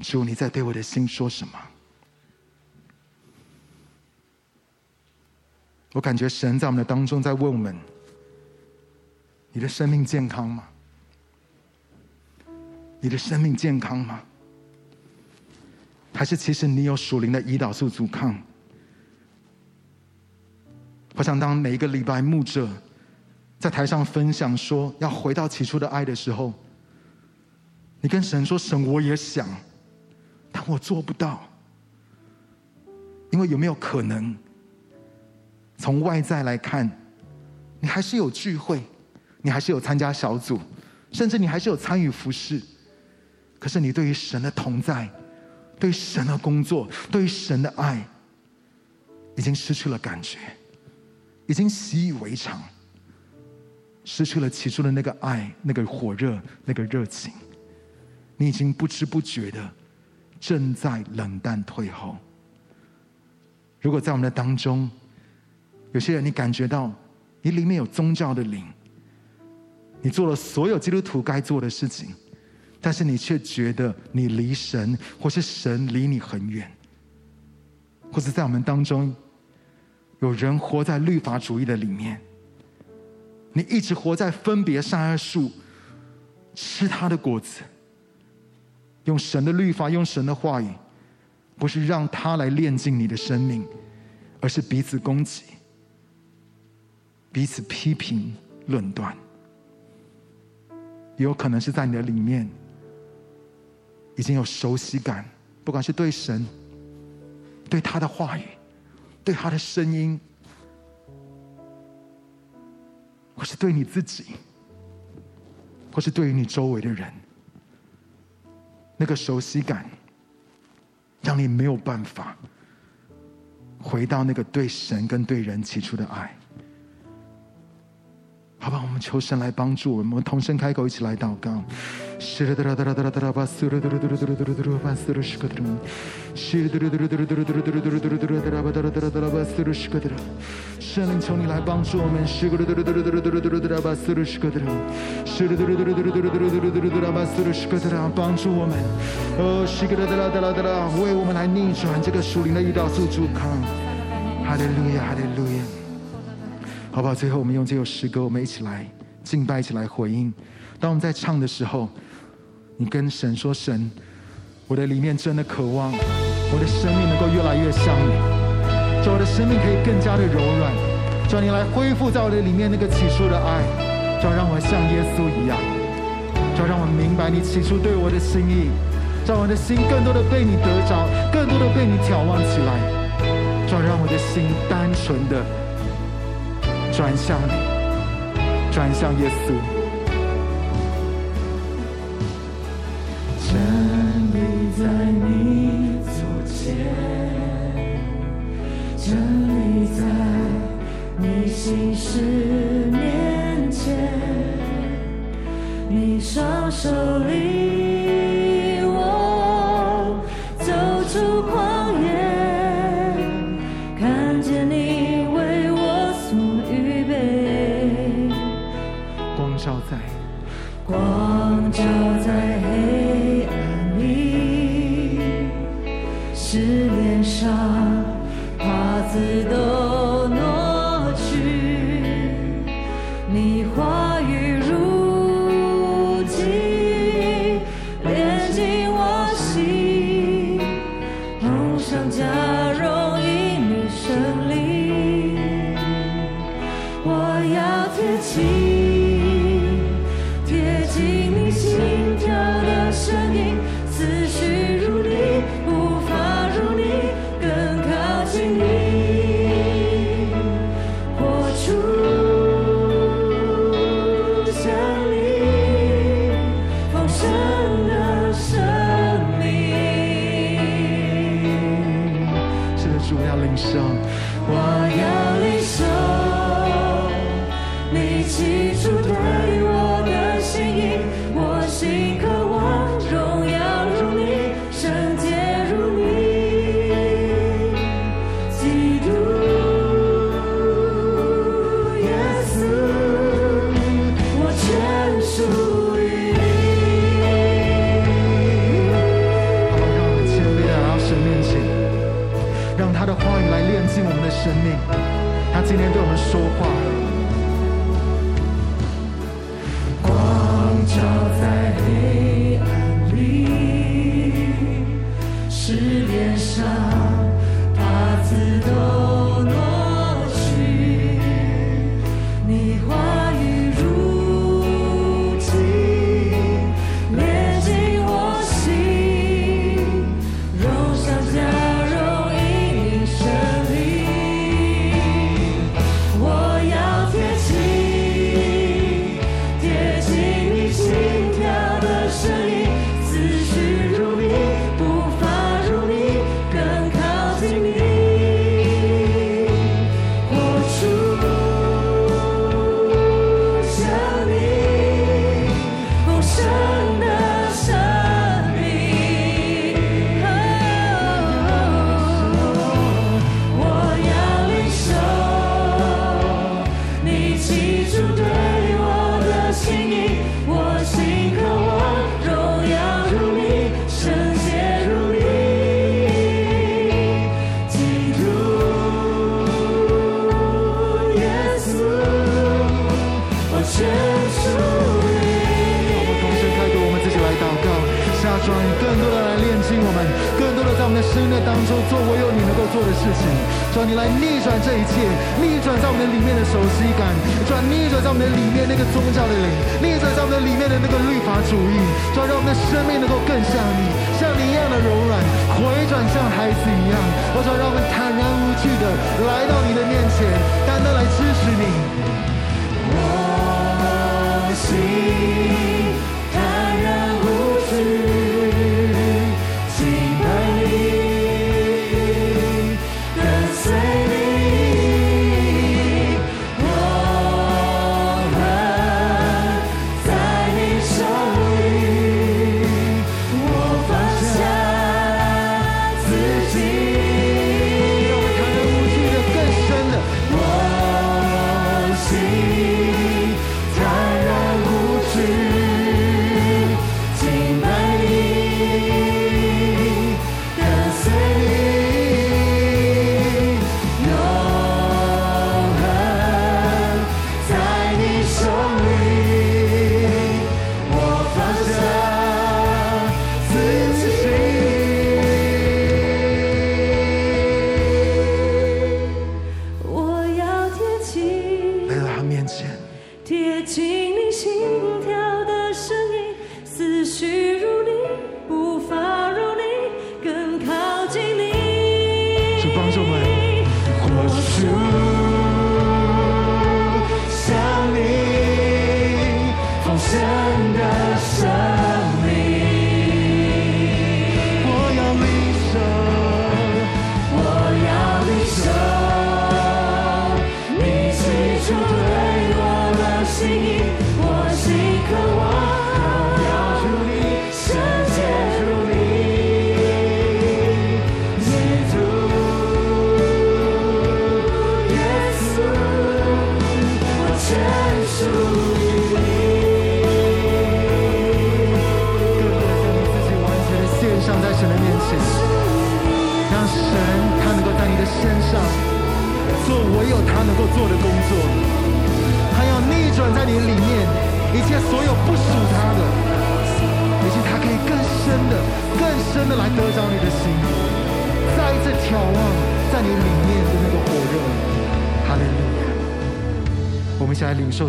主，你在对我的心说什么？我感觉神在我们的当中在问我们：你的生命健康吗？你的生命健康吗？还是其实你有属灵的胰岛素阻抗？我想当每一个礼拜牧者在台上分享说要回到起初的爱的时候，你跟神说：“神，我也想，但我做不到。”因为有没有可能，从外在来看，你还是有聚会，你还是有参加小组，甚至你还是有参与服侍，可是你对于神的同在，对神的工作，对神的爱，已经失去了感觉，已经习以为常，失去了起初的那个爱、那个火热、那个热情，你已经不知不觉的正在冷淡退后。如果在我们的当中，有些人你感觉到你里面有宗教的灵，你做了所有基督徒该做的事情，但是你却觉得你离神，或是神离你很远，或者在我们当中有人活在律法主义的里面，你一直活在分别善恶树，吃他的果子，用神的律法，用神的话语。不是让他来炼净你的生命，而是彼此攻击、彼此批评、论断。有可能是在你的里面已经有熟悉感，不管是对神、对他的话语、对他的声音，或是对你自己，或是对于你周围的人，那个熟悉感。让你没有办法回到那个对神跟对人起初的爱，好吧？我们求神来帮助我们，我们同声开口，一起来祷告。圣灵，求你来帮助我们。帮助我们。哦，为我们来逆转这个属灵的胰岛素阻抗。哈利路亚，哈利路亚。好不好？最后，我们用这首诗歌，我们一起来敬拜，一起来回应。当我们在唱的时候。你跟神说：“神，我的里面真的渴望，我的生命能够越来越像你，叫我的生命可以更加的柔软，叫你来恢复在我的里面那个起初的爱，叫让我像耶稣一样，叫让我明白你起初对我的心意，让我的心更多的被你得着，更多的被你眺望起来，叫让我的心单纯的转向你，转向耶稣。”是脸上八字都乱。的事情。主啊，你来逆转这一切，逆转在我们的里面的熟悉感，主啊，逆转在我们的里面那个宗教的灵，逆转在我们的里面的那个律法主义。主啊，让我们的生命能够更像你，像你一样的柔软，回转像孩子一样。我主啊，让我们坦然无惧的来到你的面前，单单来支持你。我心。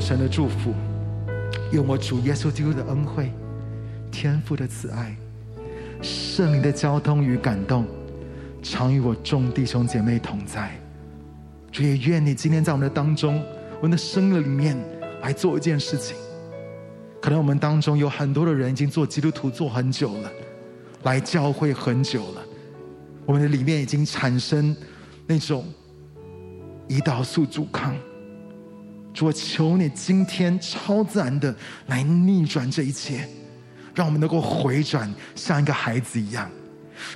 神的祝福，愿我主耶稣基督的恩惠、天父的慈爱、圣灵的交通与感动，常与我众弟兄姐妹同在。主也愿你今天在我们的当中，我们的生命里面来做一件事情。可能我们当中有很多的人已经做基督徒做很久了，来教会很久了，我们的里面已经产生那种胰岛素阻抗。主，我求你今天超自然的来逆转这一切，让我们能够回转，像一个孩子一样，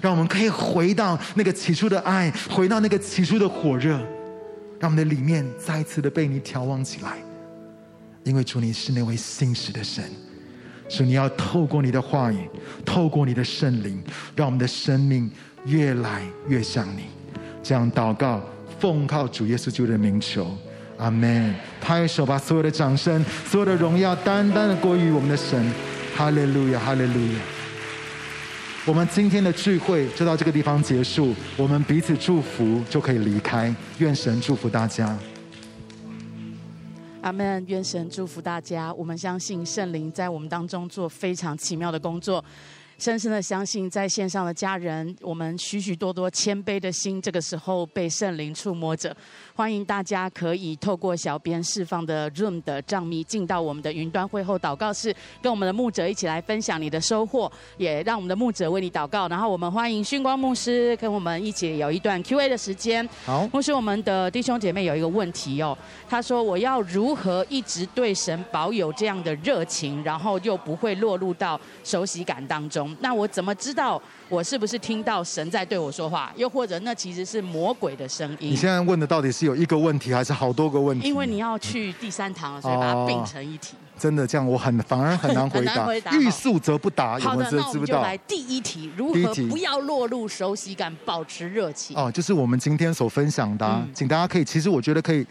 让我们可以回到那个起初的爱，回到那个起初的火热，让我们的里面再次的被你眺望起来。因为主你是那位信实的神，主你要透过你的话语，透过你的圣灵，让我们的生命越来越像你。这样祷告，奉靠主耶稣基督的名求。阿门！拍手，把所有的掌声、所有的荣耀，单单的归于我们的神。哈利路亚，哈利路亚！我们今天的聚会就到这个地方结束，我们彼此祝福就可以离开。愿神祝福大家。阿门！愿神祝福大家。我们相信圣灵在我们当中做非常奇妙的工作。深深的相信，在线上的家人，我们许许多多谦卑的心，这个时候被圣灵触摸着。欢迎大家可以透过小编释放的 Room 的帐密，进到我们的云端会后祷告室，跟我们的牧者一起来分享你的收获，也让我们的牧者为你祷告。然后我们欢迎训光牧师跟我们一起有一段 Q&A 的时间。好，牧师，我们的弟兄姐妹有一个问题哦，他说：“我要如何一直对神保有这样的热情，然后又不会落入到熟悉感当中？”那我怎么知道我是不是听到神在对我说话？又或者那其实是魔鬼的声音？你现在问的到底是有一个问题，还是好多个问题？因为你要去第三堂，所以把它并成一题。真的这样，我很反而 很难回答。欲速则不达。好的，那我们就来第一题：如何不要落入熟悉感，保持热情？哦，就是我们今天所分享的，请大家可以，其实我觉得可以